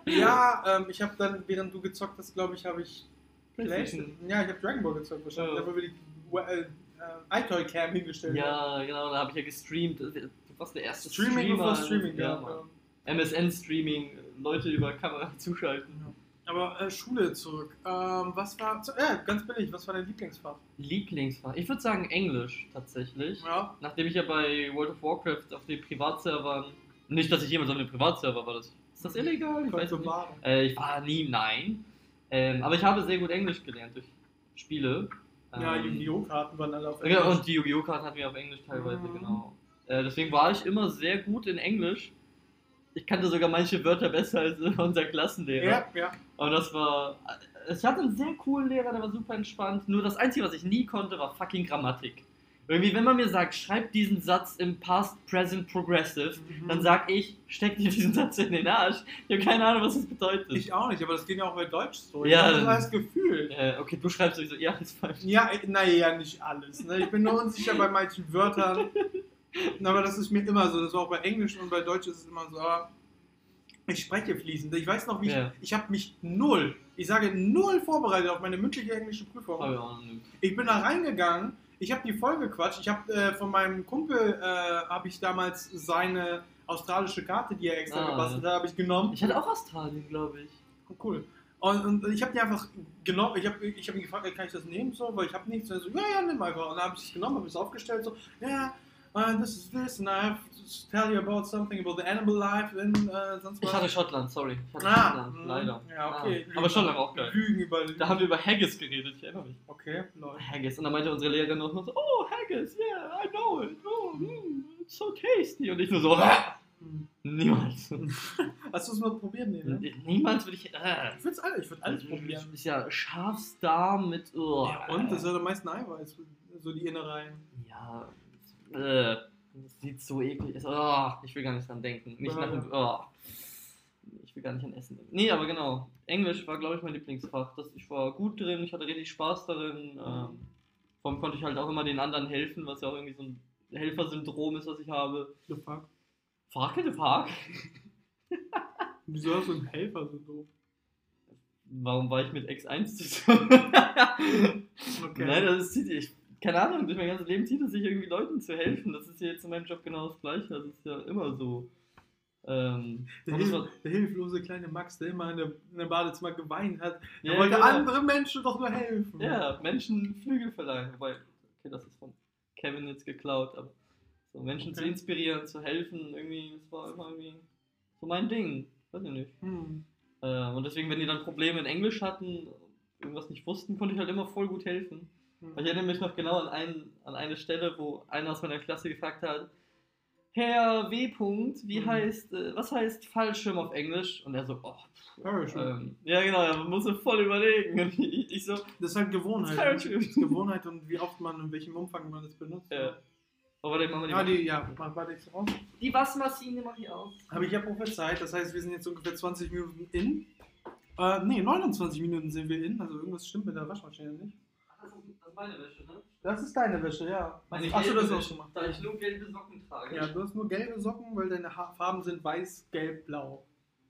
Ja, ähm, ich habe dann, während du gezockt hast, glaube ich, habe ich PlayStation. Ja, ich habe Dragon Ball gezockt wahrscheinlich. Ja. Da wir die äh, äh, iToy Cam hingestellt ja, genau, da habe ich ja gestreamt. Du warst der erste Streaming Streamer. bevor Streaming ja. Ja. MSN-Streaming, Leute über Kamera zuschalten. Aber äh, Schule zurück. Ähm, was war. Zu, äh, ganz billig, was war dein Lieblingsfach? Lieblingsfach? Ich würde sagen Englisch tatsächlich. Ja. Nachdem ich ja bei World of Warcraft auf den Privatservern. Nicht, dass ich jemals auf einem Privatserver war. Das, ist das illegal? Ich weiß nicht. Äh, ich war nie, nein. Ähm, aber ich habe sehr gut Englisch gelernt durch Spiele. Ja, Ähm, Yu-Gi-Oh! Karten waren alle auf Englisch. und die Yu-Gi-Oh! Karten hatten wir auf Englisch teilweise, Mhm. genau. Äh, deswegen war ich immer sehr gut in Englisch. Ich kannte sogar manche Wörter besser als unser Klassenlehrer. Ja, ja. Und das war. Ich hatte einen sehr coolen Lehrer, der war super entspannt. Nur das Einzige, was ich nie konnte, war fucking Grammatik. Irgendwie, wenn man mir sagt, schreib diesen Satz im Past, Present, Progressive, Mhm. dann sag ich, steck dir diesen Satz in den Arsch. Ich habe keine Ahnung, was das bedeutet. Ich auch nicht, aber das ging ja auch bei Deutsch so. Ja, Ich das Gefühl. äh, okay, du schreibst sowieso, ja, ist falsch. Ja, naja, nicht alles. Ne? Ich bin nur unsicher bei manchen Wörtern. Aber das ist mir immer so. Das war auch bei Englisch und bei Deutsch ist es immer so. ah, Ich spreche fließend. Ich weiß noch, wie Ja. ich, ich habe mich null, ich sage null vorbereitet auf meine mündliche englische Prüfung. Ich bin da reingegangen, ich habe die voll gequatscht. Ich habe äh, von meinem Kumpel, äh, habe ich damals seine australische Karte, die er extra Ah, gebastelt hat, habe ich genommen. Ich hatte auch Australien, glaube ich. Cool. Und, und ich habe die einfach genommen, ich habe ich hab ihn gefragt, kann ich das nehmen, so, weil ich habe nichts. Und er so, ja, ja, nimm einfach. Und dann habe ich es genommen, habe es aufgestellt, so, ja, uh, this is this, and I have to tell you about something about the animal life in uh, sonst was. Ich hatte Schottland, sorry. Hatte ah, Schottland, mm, leider. Ja, okay. Ah, aber Schottland war auch geil. Lügen über Da haben wir über Haggis geredet, ich erinnere mich. Okay, lol. Haggis. Und dann meinte unsere Lehrerin noch so, oh, Haggis, yeah, I know it. Oh, mm, it's so tasty. Und ich nur so, ah, Hm. niemals. Hast du es mal probiert? Nee, ne? Niemals würde ich, äh, Ich würde alles, ich würd alles probieren. Ist ja Schafsdarm mit, oh, Ja, und? Das ist ja am meisten Eiweiß, so die Innereien. Ja, äh, sieht so eklig aus. Oh, ich will gar nicht dran denken. Nicht nach dem, oh. Ich will gar nicht an Essen denken. Nee, aber genau. Englisch war, glaube ich, mein Lieblingsfach. Das, ich war gut drin, ich hatte richtig Spaß darin. Ähm, vor allem konnte ich halt auch immer den anderen helfen, was ja auch irgendwie so ein Helfersyndrom ist, was ich habe. The fuck? Fuck the fuck? Wieso hast du einen Helfer so doof? Warum war ich mit X1 zusammen? Okay. Nein, das ist, ich, keine Ahnung, durch mein ganzes Leben zieht es sich irgendwie Leuten zu helfen. Das ist ja jetzt in meinem Job genau das Gleiche. Das ist ja immer so. Ähm, Der, Hilf war- der hilflose kleine Max, der immer in der, in der Badezimmer geweint hat. Er Ja, wollte genau. anderen Menschen doch nur helfen. Ja, Menschen Flügel verleihen. Wobei, okay, das ist von Kevin jetzt geklaut, aber so Menschen zu Okay. inspirieren, zu helfen, irgendwie, das war immer irgendwie so mein Ding. Weiß ich nicht. Hm. Äh, und deswegen, wenn die dann Probleme in Englisch hatten, irgendwas nicht wussten, konnte ich halt immer voll gut helfen. Hm. Ich erinnere mich noch genau an, einen, an eine Stelle, wo einer aus meiner Klasse gefragt hat, Herr W. -Punkt, wie Mhm. heißt, äh, was heißt Fallschirm auf Englisch? Und er so, oh, pff, Parachute. ähm, ja genau, er musste voll überlegen. Und ich, ich so, Das ist halt Gewohnheit. Parachute. Das ist Gewohnheit und wie oft man, in welchem Umfang man das benutzt. Ja. oh, warte, machen wir die, Ja, die, ja, mach warte ich raus. die Waschmaschine mach ich aus. Habe ich ja prophezeit, das heißt, wir sind jetzt ungefähr 20 Minuten in. Äh, nee, 29 Minuten sind wir in, also irgendwas stimmt mit der Waschmaschine nicht. Das ist, das meine Wäsche, ne? Das ist deine Wäsche, ja. Meine Achso, gelbe das Wäsche, schon mal. Da ich nur gelbe Socken trage. Ja, du hast nur gelbe Socken, weil deine ha Farben sind weiß, gelb, blau.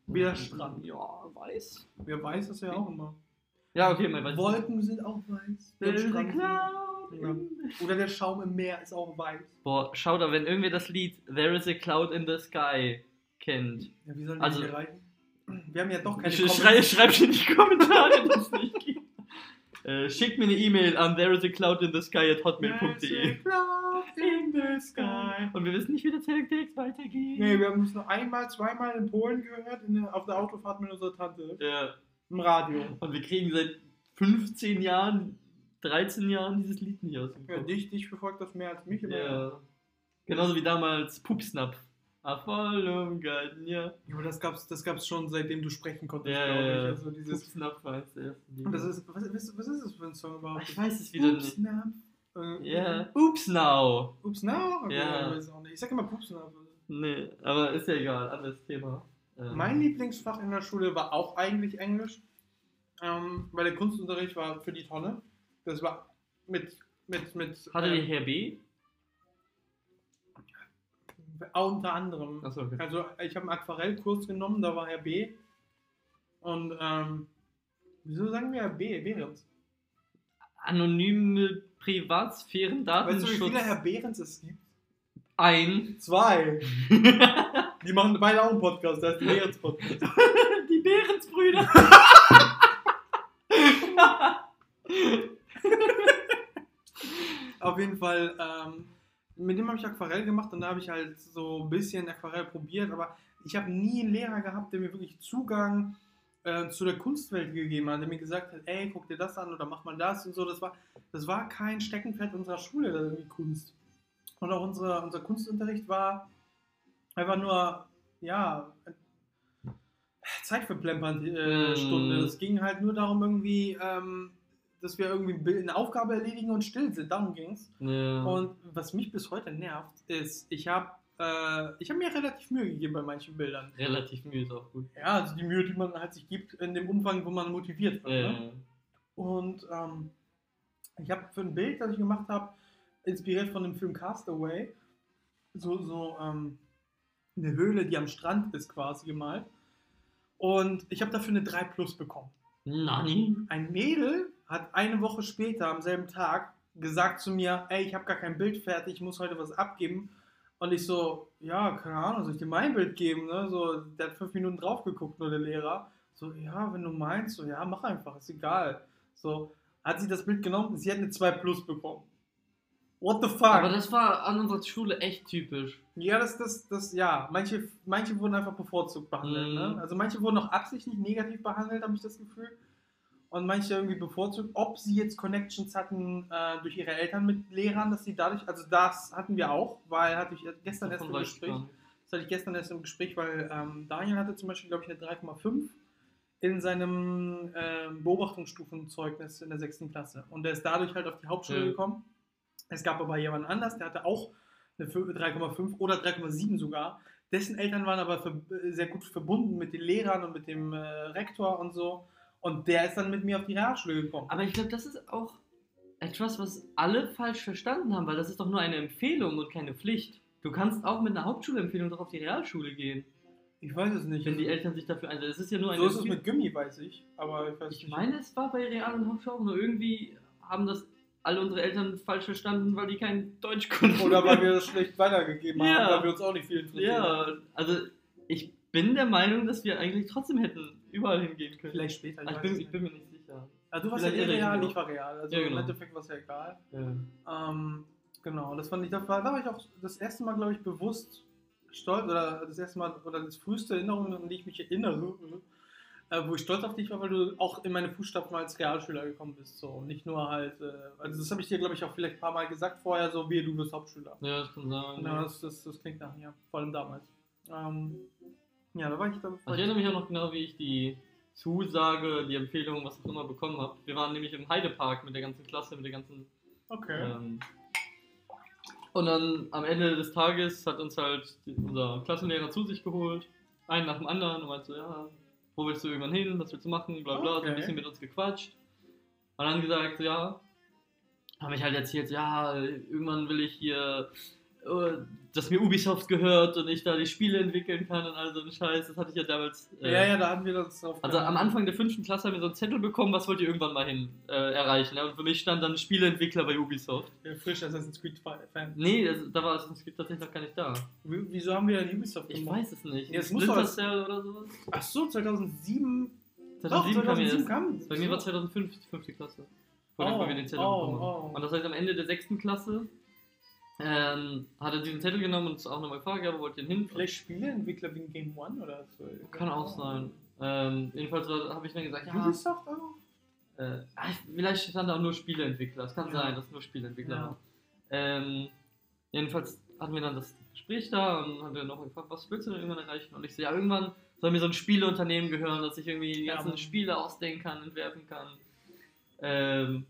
Wie der Strand. Ja, weiß. Ja, weiß ist ja auch immer. Ja, okay, mein weiß. Wolken sind auch weiß. Ja. Oder der Schaum im Meer ist auch weiß. Boah, schau da, wenn irgendwer das Lied There is a cloud in the sky kennt. Ja, wie sollen wir Also- die erreichen? Wir haben ja doch keine schrei, schreib in die Kommentare, dass es nicht geht. Äh, schickt mir eine E-Mail an there is a cloud in the sky at hotmail.de. in the sky. Und wir wissen nicht, wie der Text weitergeht. Nee, wir haben es nur einmal, zweimal in Polen gehört, in der, auf der Autofahrt mit unserer Tante. Ja. Im Radio. Und wir kriegen seit 15 Jahren, 13 Jahren dieses Lied nicht aus dem Ja, Kopf. dich, dich verfolgt das mehr als mich. aber- Ja. Genauso wie damals Pupsnapf. Garten, ja. Ja, aber das gab's, das gab's schon seitdem du sprechen konntest, Ja, glaube ich. ja. Also dieses, Pupsnapf erste Lied. und das ist, was, was, was ist das für ein Song überhaupt? ich weiß es wieder nicht. Äh, Ja. Oops now. Ups, na? Okay, Ja. ich sag immer Pups, na. Nee, aber ist ja egal, anderes Thema. Ähm, Mein Lieblingsfach in der Schule war auch eigentlich Englisch, ähm, weil der Kunstunterricht war für die Tonne. Das war mit, mit, mit. Hatte die ähm, Herr B? Auch unter anderem. Achso, okay. Also ich habe einen Aquarellkurs genommen, da war Herr B. Und ähm, wieso sagen wir Herr B? Behrens? Anonyme Privatsphären, Weißt du, wie Datenschutz. viele Herr Behrens es gibt? Ein. Zwei. Die machen beide auch einen Podcast, der ist der Behrens Podcast. die Behrensbrüder. Auf jeden Fall, ähm, mit dem habe ich Aquarell gemacht und da habe ich halt so ein bisschen Aquarell probiert, aber ich habe nie einen Lehrer gehabt, der mir wirklich Zugang äh, zu der Kunstwelt gegeben hat, der mir gesagt hat, ey, guck dir das an oder mach mal das und so. Das war, das war kein Steckenpferd unserer Schule, irgendwie Kunst. Und auch unsere, unser Kunstunterricht war einfach nur, ja, zeitverplempernd äh, Mm. Stunde. Es ging halt nur darum, irgendwie, ähm, dass wir irgendwie eine Aufgabe erledigen und still sind. Darum ging es. Ja. Und was mich bis heute nervt, ist, ich habe äh, ich mir relativ Mühe gegeben bei manchen Bildern. Relativ Mühe ist auch gut. Ja, also die Mühe, die man halt sich gibt, in dem Umfang, wo man motiviert wird. Ne? Äh, Und ähm, ich habe für ein Bild, das ich gemacht habe, inspiriert von dem Film Castaway, so, so ähm, eine Höhle, die am Strand ist, quasi gemalt. Und ich habe dafür eine 3 Plus bekommen. Nani? Ein Mädel hat eine Woche später, am selben Tag, gesagt zu mir, ey, ich habe gar kein Bild fertig, ich muss heute was abgeben. Und ich so, ja, keine Ahnung, soll ich dir mein Bild geben? Ne? So, der hat fünf Minuten drauf geguckt, nur der Lehrer. So, ja, wenn du meinst, so, ja, mach einfach, ist egal. So, hat sie das Bild genommen, sie hat eine 2 Plus bekommen. What the fuck? Aber das war an unserer Schule echt typisch. Ja, das, das, das, ja, manche, manche wurden einfach bevorzugt behandelt. Mhm. Ne? Also manche wurden auch absichtlich negativ behandelt, habe ich das Gefühl. Und manche irgendwie bevorzugt, ob sie jetzt Connections hatten äh, durch ihre Eltern mit Lehrern, dass sie dadurch, also das hatten wir auch, weil hatte ich gestern erst im Gespräch, das hatte ich gestern erst im Gespräch, weil ähm, Daniel hatte zum Beispiel, glaube ich, eine 3,5 in seinem ähm, Beobachtungsstufenzeugnis in der sechsten Klasse. Und der ist dadurch halt auf die Hauptschule Ja. gekommen. Es gab aber jemanden anders, der hatte auch eine 3,5 oder 3,7 sogar. Dessen Eltern waren aber sehr gut verbunden mit den Lehrern und mit dem äh, Rektor und so. Und der ist dann mit mir auf die Realschule gekommen. Aber ich glaube, das ist auch etwas, was alle falsch verstanden haben, weil das ist doch nur eine Empfehlung und keine Pflicht. Du kannst auch mit einer Hauptschulempfehlung doch auf die Realschule gehen, Ich weiß es nicht. wenn die Eltern sich dafür einsetzen. Es ist ja nur eine so ist es mit Gummi, weiß ich. Aber ich weiß Ich nicht. meine, es war bei Real und Hauptschule auch nur irgendwie haben das alle unsere Eltern falsch verstanden, weil die kein Deutsch konnten. Oder weil wir das schlecht weitergegeben Ja. haben, weil wir uns auch nicht viel interessieren. Ja, also ich bin der Meinung, dass wir eigentlich trotzdem hätten überall hingehen können. Vielleicht später. Also ich, weiß bin, ich bin mir nicht sicher. Also du warst ja vielleicht eh irre ich real, mich ich war real. Also Ja, im genau. Endeffekt war es ja egal. Ja. Ähm, genau, das fand ich, da war, da war ich auch das erste Mal, glaube ich, bewusst stolz, oder das erste Mal, oder das früheste Erinnerung, an die ich mich erinnere, äh, wo ich stolz auf dich war, weil du auch in meine Fußstapfen als Realschüler gekommen bist. So. Und nicht nur halt, äh, also das habe ich dir, glaube ich, auch vielleicht ein paar Mal gesagt vorher, so wie du wirst Hauptschüler. ja, das kann sein. Ja, das, das, das klingt nach mir, vor allem damals. Ähm, ja, da war ich da. War Also ich erinnere mich auch noch genau, wie ich die Zusage, die Empfehlung, was auch immer bekommen habe. Wir waren nämlich im Heidepark mit der ganzen Klasse, mit der ganzen. okay. Ähm, und dann am Ende des Tages hat uns halt unser Klassenlehrer zu sich geholt, einen nach dem anderen und meinte so, ja, wo willst du irgendwann hin, was willst du machen, bla bla, so Okay. ein bisschen mit uns gequatscht. Und dann gesagt, so, ja, habe ich halt erzählt, so, ja, irgendwann will ich hier dass mir Ubisoft gehört und ich da die Spiele entwickeln kann und all so ein Scheiß. Das hatte ich ja damals. äh, ja, ja, da hatten wir das drauf. Also am Anfang der fünften Klasse haben wir so einen Zettel bekommen, was wollt ihr irgendwann mal hin äh, erreichen. Ja? Und für mich stand dann Spieleentwickler bei Ubisoft. Ja, frisch Assassin's Creed Fan. Nee, das, da war Assassin's Creed tatsächlich noch gar nicht da. Wie- Wieso haben wir denn Ubisoft Ich gemacht? weiß es nicht. Ja, es muss doch- Cell oder sowas? Ach so, 2007. 2007 Doch, kam 2007 erst. kam. Bei mir war 2005 die fünfte Klasse. Wo, Oh, wir den Zettel oh, bekommen oh. Und das heißt, am Ende der sechsten Klasse ähm, hat er diesen Zettel genommen und uns auch nochmal gefragt, ja, wo wollt ihr denn hin? Vielleicht Spieleentwickler wegen Game One oder so. Kann auch sein. Ähm, jedenfalls habe ich dann gesagt, ja, Ubisoft auch? äh, ah, vielleicht stand da auch nur Spieleentwickler. Es kann Ja. sein, dass nur Spieleentwickler Ja. Ähm, jedenfalls hatten wir dann das Gespräch da und hat er noch gefragt, was willst du denn irgendwann erreichen? Und ich so, ja, irgendwann soll mir so ein Spieleunternehmen gehören, dass ich irgendwie die Ja, ganzen Mann. Spiele ausdenken kann, entwerfen kann. Ähm,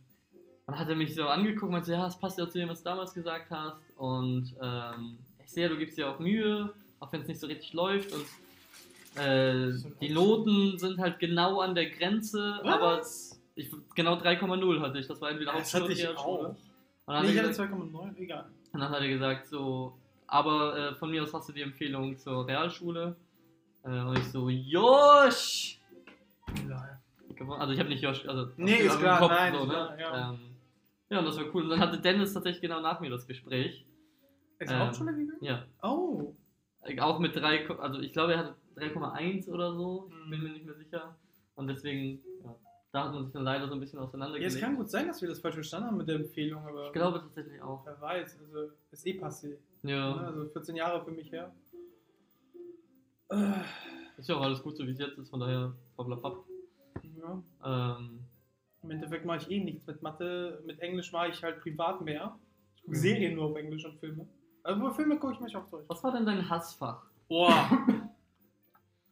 dann hat er mich so angeguckt und so, ja, das passt ja zu dem, was du damals gesagt hast. Und ähm, ich sehe, du gibst dir auch Mühe, auch wenn es nicht so richtig läuft. Und äh, die Noten sind halt genau an der Grenze, aber Was? ich, genau 3,0 hatte ich. Das war entweder Hauptschule oder Realschule. Nee, ich hat hatte gesagt, 2,9, egal. und dann hat er gesagt, so, aber äh, von mir aus hast du die Empfehlung zur Realschule. Äh, und ich so, Josh! Also ich habe nicht Josh, also Nee, ist klar, Kopf nein, so, ne? klar, ja. Ähm, ja, und das war cool. Und dann hatte Dennis tatsächlich genau nach mir das Gespräch. Ist Ähm, Hauptschule gegangen? Ja. Oh. Auch mit 3, Ko- also ich glaube, er hatte 3,1 oder so. Ich bin Mhm. mir nicht mehr sicher. Und deswegen, ja, da hat man sich dann leider so ein bisschen Ja, auseinandergelegt. es kann gut sein, dass wir das falsch verstanden haben mit der Empfehlung, aber ich glaube tatsächlich auch. wer weiß, also ist eh passé. Ne? Ja. Also 14 Jahre für mich her. Ist ja auch alles gut, so wie es jetzt ist, von daher, blablabla. ja. Ähm, Im Endeffekt mache ich eh nichts mit Mathe. Mit Englisch mache ich halt privat mehr. Ich gucke Mhm. Serien nur auf Englisch und Filme. Aber Filme gucke ich manchmal auf Deutsch. was war denn dein Hassfach? Boah.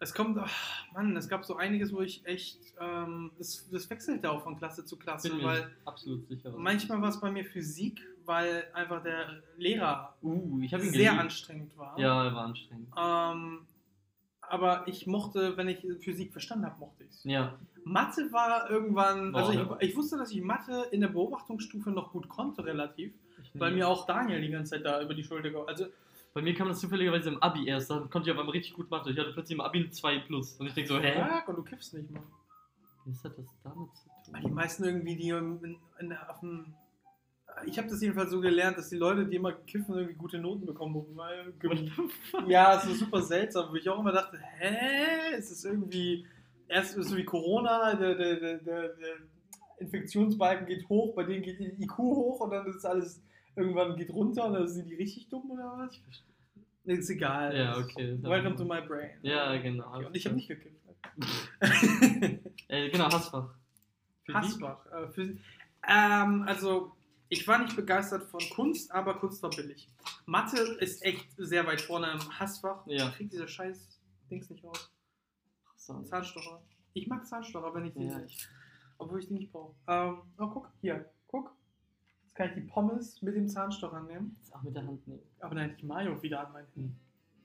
es kommt, ach, Mann, es gab so einiges, wo ich echt, ähm, das, das wechselte auch von Klasse zu Klasse, Bin mir weil absolut sicher. manchmal war es bei mir Physik, weil einfach der Lehrer Uh, ich habe ihn sehr geliebt. anstrengend war. Ja, er war anstrengend. Ähm, aber ich mochte, wenn ich Physik verstanden habe, mochte ich es. Ja, Mathe war irgendwann, also Boah, ich, ich wusste, dass ich Mathe in der Beobachtungsstufe noch gut konnte, relativ, ich weil mir auch Daniel die ganze Zeit da über die Schulter kam. Also, Bei mir kam das zufälligerweise im Abi erst, dann konnte ich auf einmal richtig gut Mathe. Ich hatte plötzlich im Abi eine 2 plus. Und ich denke so, hä? und du kiffst nicht mal. Was hat das damit zu Die tun? meisten irgendwie, die in, in, auf dem. Ich habe das jedenfalls so gelernt, dass die Leute, die immer kiffen, irgendwie gute Noten bekommen. Weil, ja, es ist super seltsam, wo ich auch immer dachte, hä? Es ist irgendwie. Erst so wie Corona, der, der, der, der, Infektionsbalken geht hoch, bei denen geht die IQ hoch und dann ist alles irgendwann geht runter und dann sind die richtig dumm oder was? Ich verstehe. Ist egal. Ja, okay. Welcome to my brain. Ja, genau. Okay, und ich habe nicht gekifft. Äh, genau, Hassfach. Physik? Hassbach. Äh. Ähm, also, ich war nicht begeistert von Kunst, aber Kunst war billig. Mathe ist echt sehr weit vorne im Hassfach. Ja. Ich krieg dieser scheiß Dings nicht raus. Zahnstocher. Ich mag Zahnstocher, wenn ich die. Ja, ich, Obwohl ich die nicht brauche. Ähm, oh, guck, hier, guck. Jetzt kann ich die Pommes mit dem Zahnstocher nehmen. jetzt auch mit der Hand nehmen. Aber dann hätte ich Mayo wieder an meinen Händen.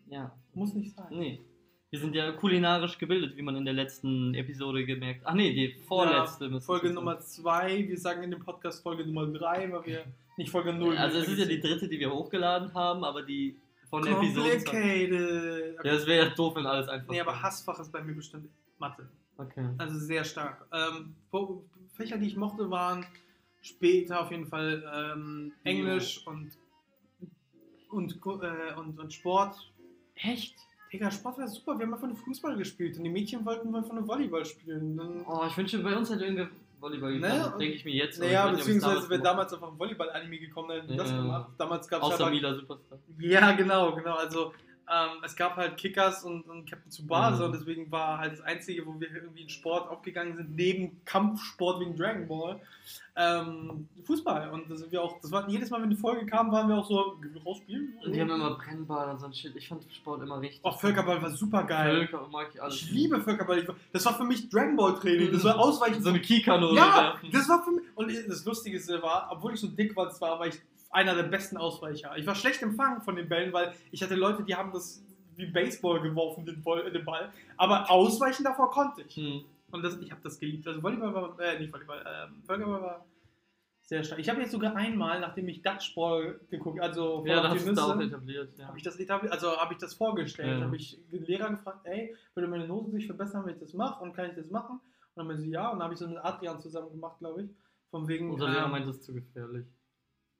Ja, Muss nicht sein. nee. Wir sind ja kulinarisch gebildet, wie man in der letzten Episode gemerkt hat. Ach nee, die vorletzte. Ja, Folge. Nummer 2. Wir sagen in dem Podcast Folge Nummer 3, weil wir nicht Folge 0 Also es ist ja die dritte, die wir hochgeladen haben, aber die von der Episode. Complicated. Ja, es wäre ja doof, wenn alles einfach. Nee, aber. Hassfach ist bei mir bestimmt Mathe. Okay. Also sehr stark. Ähm, Fächer, die ich mochte, waren später auf jeden Fall ähm, Englisch und, und, äh, und, und Sport. Echt? Digga, Sport war super. Wir haben einfach nur Fußball gespielt und die Mädchen wollten einfach nur Volleyball spielen. Dann, Oh, ich wünsche, bei uns hätte irgendwer Volleyball Ne? denke ich mir jetzt. naja, beziehungsweise wäre damals einfach ein Volleyball-Anime gekommen, hätten wir das Ja. gemacht. Damals gab es Außer aber Mila Superstar. Ja, genau, genau. Also ähm, es gab halt Kickers und, und Captain Tsubasa Mhm. und deswegen war halt das Einzige, wo wir irgendwie in Sport aufgegangen sind, neben Kampfsport wegen Dragon Ball, ähm, Fußball. Und da sind wir auch, das war jedes Mal, wenn eine Folge kam, waren wir auch so, gehen wir rausspielen? Und die haben immer Brennball und so ein Shit. Ich fand Sport immer richtig. Oh, Völkerball war super geil. Völker mag ich alles. Ich liebe Völkerball. Das war für mich Dragon Ball Training. Das war ausweichen. So eine Keykanone ja, das war für mich. Und das Lustige war, obwohl ich so dick war, war, war ich einer der besten Ausweicher. Ich war schlecht empfangen von den Bällen, weil ich hatte Leute, die haben das wie Baseball geworfen, den Ball. Den Ball. Aber ausweichen davor konnte ich. Hm. Und das, ich habe das geliebt. Also Volleyball war, äh, nicht Volleyball, ähm, Völkerball war Sehr stark. Ich habe jetzt sogar einmal, nachdem ich Dutchball geguckt, also Ja, da hast du auch etabliert. Ja. habe ich das etabliert, also habe ich das vorgestellt, Ja. habe ich den Lehrer gefragt, ey, würde meine Note sich verbessern, wenn ich das mache und kann ich das machen? Und dann meinte sie ja und dann habe ich so mit Adrian zusammen gemacht, glaube ich, von wegen, Unser Lehrer ähm, meint, das ist zu gefährlich.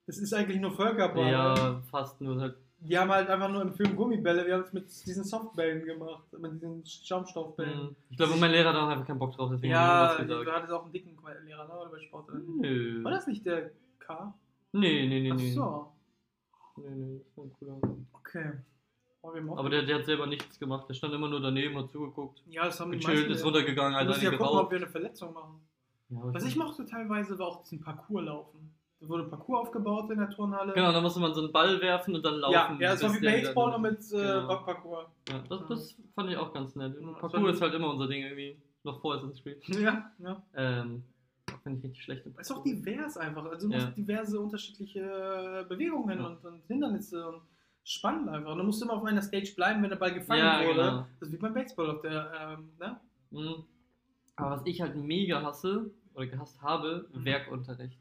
Das ist eigentlich nur Völkerball. Ja, fast nur halt. Die haben halt einfach nur im Film Gummibälle, wir haben es mit diesen Softbällen gemacht, mit diesen Schaumstoffbällen. Mhm. Ich glaube, mein Lehrer hat auch einfach keinen Bock drauf, deswegen Ja, hat er du hattest auch einen dicken Lehrer, ne? Oder bei Sport? Nö. War das nicht der K? Nee, nee, nee, Ach nee. so, Nee, nee, das war ein cooler. okay. Wir Aber der, der hat selber nichts gemacht. Der stand immer nur daneben, hat zugeguckt. ja, das haben die Gechillt, meisten. ist runtergegangen, Wir hat müssen ja eine gucken, ob wir eine Verletzung machen. Ja, Was ich mochte teilweise war auch diesen Parcours laufen. Da wurde ein Parcours aufgebaut in der Turnhalle. Genau, dann musste man so einen Ball werfen und dann laufen. Ja, ja, es war wie Baseball nur mit äh, Genau. Parcours. Ja, das, das fand ich auch ganz nett. Ja, das Parcours ist halt immer unser Ding irgendwie. Noch vor Assassin's Creed. Ja, ja. Ähm, finde ich richtig schlecht. im Es ist auch divers einfach. Also du Ja. musst diverse unterschiedliche Bewegungen und, und Hindernisse und spannend einfach. Und du musst immer auf einer Stage bleiben, wenn der Ball gefangen Ja, wurde. genau. Das ist wie beim Baseball auf der, ähm, ne? Mhm. Aber was ich halt mega hasse oder gehasst habe, Mhm. Werkunterricht.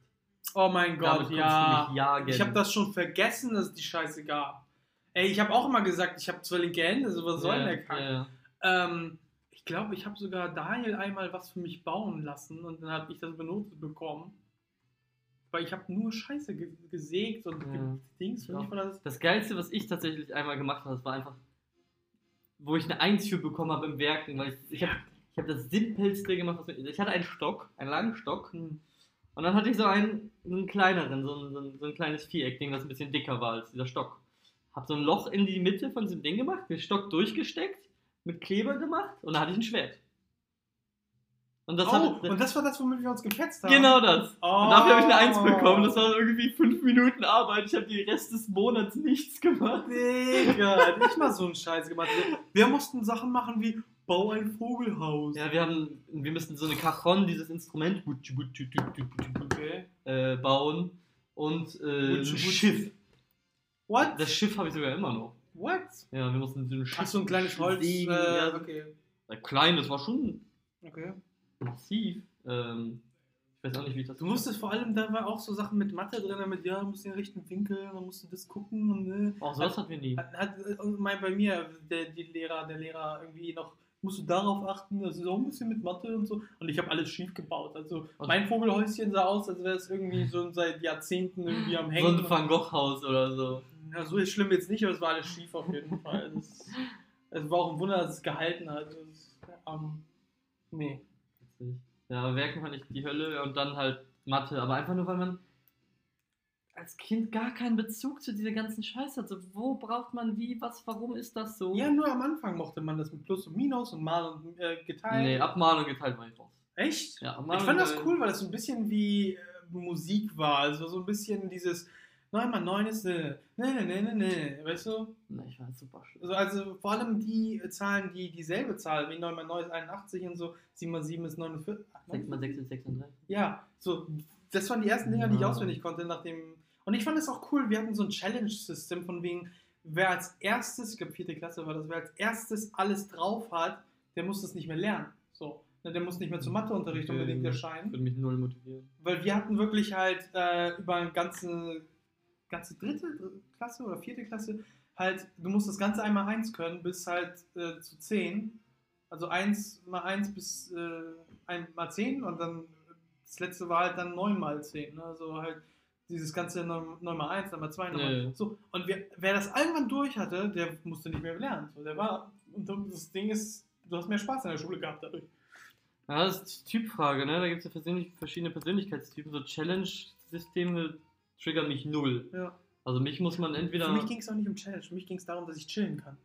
Oh mein Gott, ja. Ich habe das schon vergessen, dass es die Scheiße gab. Ey, ich habe auch immer gesagt, ich habe zwar linke Hände, so was soll denn der Kack? ja. Ähm, ich glaube, ich habe sogar Daniel einmal was für mich bauen lassen und dann habe ich das benotet bekommen. Weil ich habe nur Scheiße ge gesägt und Ja. Dings. Ja. Ich das, Das Geilste, was ich tatsächlich einmal gemacht habe, das war einfach, wo ich eine Eins für bekommen habe im Werken, weil ich, ich habe ich hab das simpelste gemacht. Was mir, ich hatte einen Stock, einen langen Stock, hm, und dann hatte ich so einen, so einen kleineren, so ein, so ein, so ein kleines Viereck-Ding, das ein bisschen dicker war als dieser Stock. Hab so ein Loch in die Mitte von diesem Ding gemacht, den Stock durchgesteckt, mit Kleber gemacht und dann hatte ich ein Schwert. Und das oh, hat, und das war das, womit wir uns gefetzt haben. Genau das. Oh. Und dafür habe ich eine Eins bekommen. Das war irgendwie fünf Minuten Arbeit. Ich habe die Rest des Monats nichts gemacht. Digga, nicht mal so einen Scheiß gemacht. Wir mussten Sachen machen wie Bau ein Vogelhaus. Ja, wir haben, wir müssten so eine Cajon, dieses Instrument, Okay. äh, bauen und äh, ein. Schiff. What? Das Schiff habe ich sogar immer noch. What? Ja, wir mussten so ein Schiff. Ach, so ein kleines Holz. Äh, ja, okay. äh, Klein, das war schon okay. massiv. Ähm, ich weiß auch nicht, wie ich das. Du musstest vor allem, da war auch so Sachen mit Mathe drin, mit ja, du musst den richtigen Winkel, dann musst du das gucken und ne. Auch sowas hatten wir nie. Hat, hat mein, bei mir, der, die Lehrer, der Lehrer irgendwie noch, musst du darauf achten, das ist auch ein bisschen mit Mathe und so. Und ich habe alles schief gebaut. Also mein Vogelhäuschen sah aus, als wäre es irgendwie so seit Jahrzehnten irgendwie am So Hängen. ein Van Gogh-Haus oder so. ja, so ist schlimm jetzt nicht, aber es war alles schief auf jeden Fall. Es, es war auch ein Wunder, dass es gehalten hat. Es, ähm, nee. Ja, Werken fand ich die Hölle und dann halt Mathe. Aber einfach nur, weil man als Kind gar keinen Bezug zu dieser ganzen Scheiße hat. So, wo braucht man wie, was, warum ist das so? Ja, nur am Anfang mochte man das mit Plus und Minus und Mal und äh, geteilt. Nee, Abmalung geteilt war ich raus. Echt? Ja, Ich Abmalung fand das cool, weil das so ein bisschen wie äh, Musik war. Also so ein bisschen dieses 9 mal 9 ist ne, ne, ne, ne, ne, ne, weißt du? Nee, ich war super schön. Also, also vor allem die Zahlen, die dieselbe Zahl, wie 9 mal 9 ist 81 und so, 7 mal 7 ist 49. 6 mal 6 ist 36. Ja, so, das waren die ersten Dinger, die ich auswendig konnte, nachdem. Und ich fand es auch cool, wir hatten so ein Challenge-System von wegen, wer als erstes, ich glaube vierte Klasse war das, wer als erstes alles drauf hat, der muss das nicht mehr lernen. So. Ne, Der muss nicht mehr zum Matheunterricht Okay. unbedingt erscheinen. Würde mich null motivieren. Weil wir hatten wirklich halt äh, über eine ganze, ganze dritte Klasse oder vierte Klasse halt, du musst das Ganze einmal eins können bis halt äh, zu 10. Also 1 mal 1 bis äh, 1 mal 10 und dann das letzte war halt dann 9 mal 10. Ne? Also halt dieses ganze 9, 9 mal 1, dann mal 2, 9 mal Ja, ja. So, und wer, wer das irgendwann durch hatte, der musste nicht mehr lernen. So, der war, und das Ding ist, du hast mehr Spaß in der Schule gehabt dadurch. Ja, das ist Typfrage, ne? Da gibt es ja persönlich, verschiedene Persönlichkeitstypen. So Challenge-Systeme triggern mich null. Ja. Also mich muss man entweder. Für mich ging es auch nicht um Challenge, für mich ging es darum, dass ich chillen kann.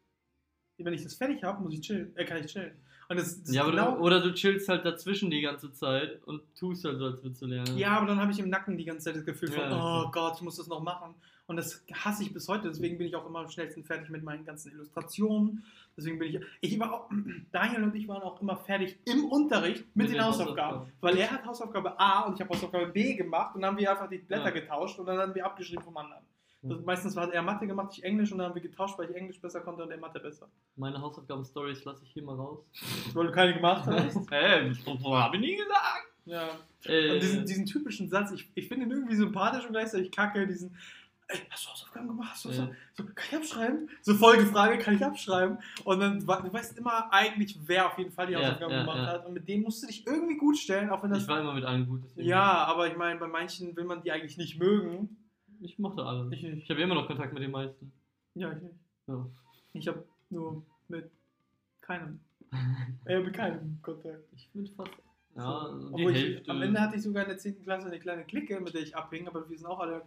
Wenn ich das fertig habe, muss ich chillen, äh, kann ich chillen. Und das, das ja, aber genau, du, oder du chillst halt dazwischen die ganze Zeit und tust halt so, als würdest du lernen. ja, aber dann habe ich im Nacken die ganze Zeit das Gefühl von, Ja. oh Gott, ich muss das noch machen. Und das hasse ich bis heute, deswegen bin ich auch immer am schnellsten fertig mit meinen ganzen Illustrationen. Deswegen bin ich, ich war auch, Daniel und ich waren auch immer fertig im Unterricht mit, Mit den den Hausaufgaben. Hausaufgaben. Weil er hat Hausaufgabe A und ich habe Hausaufgabe B gemacht und dann haben wir einfach die Blätter Ja. getauscht und dann haben wir abgeschrieben vom anderen. Das, Ja. meistens hat er Mathe gemacht, ich Englisch und dann haben wir getauscht, weil ich Englisch besser konnte und er Mathe besser. Meine Hausaufgaben-Stories lasse ich hier mal raus. Weil du keine gemacht hast. Hä? Hey, hab ich nie gesagt. Ja. Äh, Und diesen, diesen typischen Satz, ich, ich finde ihn irgendwie sympathisch und gleichzeitig kacke, diesen, ey, hast du Hausaufgaben gemacht? Hast du Ja. So, kann ich abschreiben? So Folgefrage, kann ich abschreiben? Und dann, du weißt immer eigentlich, wer auf jeden Fall die Hausaufgaben ja, gemacht ja. hat. Und mit dem musst du dich irgendwie gut stellen, auch wenn das. ich war immer mit allen gut. deswegen- Ja, aber ich meine, bei manchen will man die eigentlich nicht mögen. Ich mochte alle. Ich Ich, habe immer noch Kontakt mit den meisten. Ja, ich nicht. Ja. Ich habe nur mit keinem. äh, mit keinem Kontakt. Ich bin fast. Ja, So. die Obwohl ich, Hälfte. am Ende hatte ich sogar in der 10. Klasse eine kleine Clique, mit der ich abhing, aber wir sind auch alle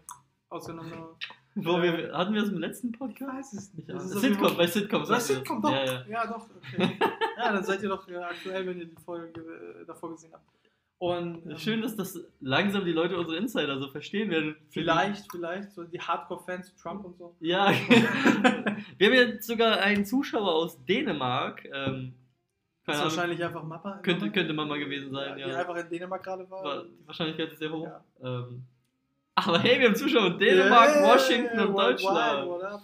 auseinander. Wo wir, hatten wir das im letzten Ich Podcast? weiß es nicht. Das ist Sitcom, bei hatten wir Sitcom, doch. Ja, ja. Ja, doch. Okay. ja, dann seid ihr doch äh, aktuell, wenn ihr die Folge äh, davor gesehen habt. Und ähm, Schön, dass das langsam die Leute unsere Insider so verstehen werden. vielleicht, vielleicht, so die Hardcore-Fans zu Trump und so. Ja. wir haben jetzt sogar einen Zuschauer aus Dänemark. Ähm, Das ist wahrscheinlich einfach Mappa. könnte, könnte Mama gewesen sein, Die ja. einfach in Dänemark gerade war. War, die Wahrscheinkeit ist sehr hoch. Ja. Ähm, aber hey, wir haben Zuschauer in Dänemark, Yeah, Washington und Deutschland. Up?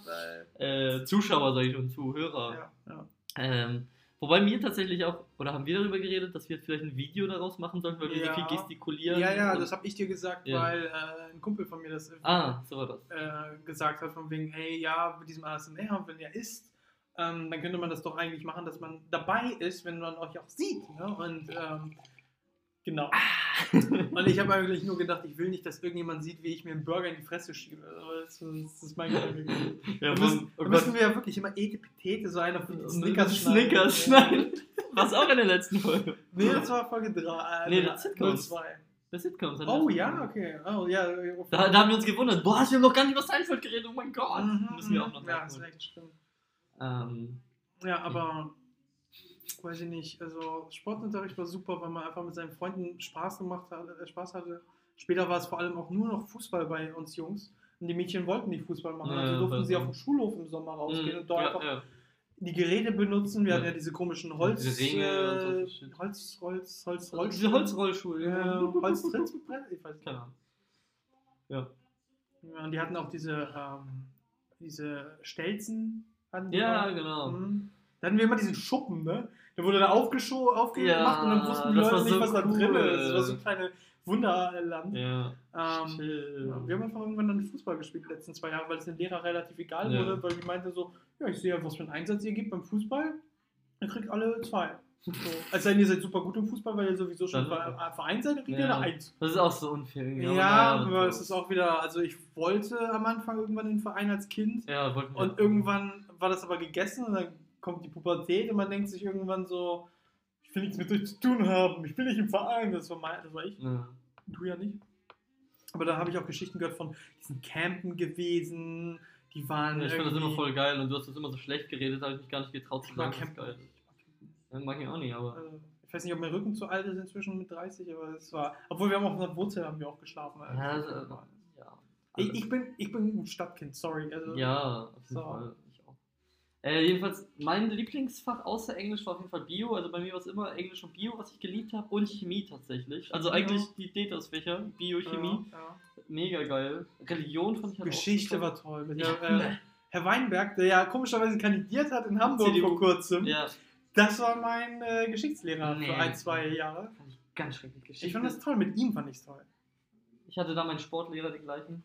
Äh, Zuschauer, sage ich schon, Zuhörer. Ja, ja. Ähm, wobei mir tatsächlich auch, oder haben wir darüber geredet, dass wir vielleicht ein Video daraus machen sollten, weil wir Ja. so viel gestikulieren. ja, ja, und- das habe ich dir gesagt, Ja. weil äh, ein Kumpel von mir das äh, Ah, so das. äh, gesagt hat, von wegen, hey, ja, mit diesem ASMR, wenn er isst, ähm, dann könnte man das doch eigentlich machen, dass man dabei ist, wenn man euch auch sieht. Ne? Und ähm, genau. Und ich habe eigentlich nur gedacht, ich will nicht, dass irgendjemand sieht, wie ich mir einen Burger in die Fresse schiebe. Das ist, das ist mein Gedanke. Ja, Da müssen, oh da müssen wir ja wirklich immer Etepetete, so einer von Snickers Snickers schneiden. Was auch in der letzten Folge. Nee, das war Folge 3. Nee, das Sitcoms. 02. Bei Sitcoms. Oh ja, okay. Oh ja. Da, da haben wir uns gewundert. Boah, wir haben noch gar nicht über Seinfeld geredet. Oh mein Gott. Mhm, Müssen wir auch noch Ja, ist nachholen. echt stimmt. Ähm, Ja, aber weiß ich nicht. Also Sportunterricht war super, weil man einfach mit seinen Freunden Spaß gemacht hat, äh, Spaß hatte. Später war es vor allem auch nur noch Fußball bei uns Jungs. Und die Mädchen wollten nicht Fußball machen. Also durften sie auf dem Schulhof im Sommer rausgehen mh, und dort einfach die Geräte benutzen. Wir hatten ja diese komischen Holz, Diese Ringe und so äh, Shit. Holz, Holz, Holz, Also diese Holzrollschuhe. Ja, Holztrittbrett? Ich weiß nicht. Keine Ahnung. Ja. Ja, und die hatten auch diese, ähm, diese Stelzen. Ja, genau. Mhm. Da hatten wir immer diesen Schuppen, ne? Der wurde da aufgescho aufgemacht Ja, und dann wussten die das Leute war nicht, so was da drin cool. ist. Das war so ein kleines Wunderland. Ja. Ähm, wir haben einfach irgendwann dann Fußball gespielt die letzten zwei Jahre, weil es den Lehrer relativ egal Ja. wurde, weil die meinte so, ja, ich sehe ja, was für einen Einsatz ihr gebt beim Fußball. Ihr kriegt alle zwei. So. Als sei denn, ihr seid super gut im Fußball, weil ihr sowieso schon Dann- Ver- Verein seid, dann kriegt Ja. ihr eine Eins. Das ist auch so unfair. irgendwie. Ja, aber so. es ist auch wieder, also ich wollte am Anfang irgendwann den Verein als Kind Ja, und irgendwann war das aber gegessen und dann kommt die Pubertät und man denkt sich irgendwann so, ich will nichts mit euch zu tun haben, ich will nicht im Verein, das war, mein, das war ich, Ja. du ja nicht. Aber da habe ich auch Geschichten gehört von diesen Campen gewesen, die waren Ja, ich finde das immer voll geil und du hast das immer so schlecht geredet, habe ich mich gar nicht getraut zu Ich mag sagen. Das ist Campen. geil. Ja, mag ich auch nicht, aber. Also, ich weiß nicht, ob mein Rücken zu alt ist inzwischen mit 30, aber es war, obwohl wir haben auf einer Wurzel haben wir auch geschlafen. also. Ja, äh, ja. ich, ich, bin, ich bin ein Stadtkind, sorry. Also, Ja, auf jeden So. Fall. Äh, jedenfalls, mein Lieblingsfach außer Englisch war auf jeden Fall Bio. Also bei mir war es immer Englisch und Bio, was ich geliebt habe. Und Chemie tatsächlich. Also Ja. eigentlich die Detas-Fächer, Bio, Chemie. Ja, ja. Mega geil. Religion fand ich halt Geschichte auch war toll. Mit Ja. äh, Herr Weinberg, der ja komischerweise kandidiert hat in Hamburg CDU. vor kurzem, Ja, das war mein äh, Geschichtslehrer Nee. für ein, zwei Jahre. fand ich ganz schrecklich. Geschichte. Ich fand das toll, mit ihm fand ich es toll. Ich hatte da meinen Sportlehrer den gleichen.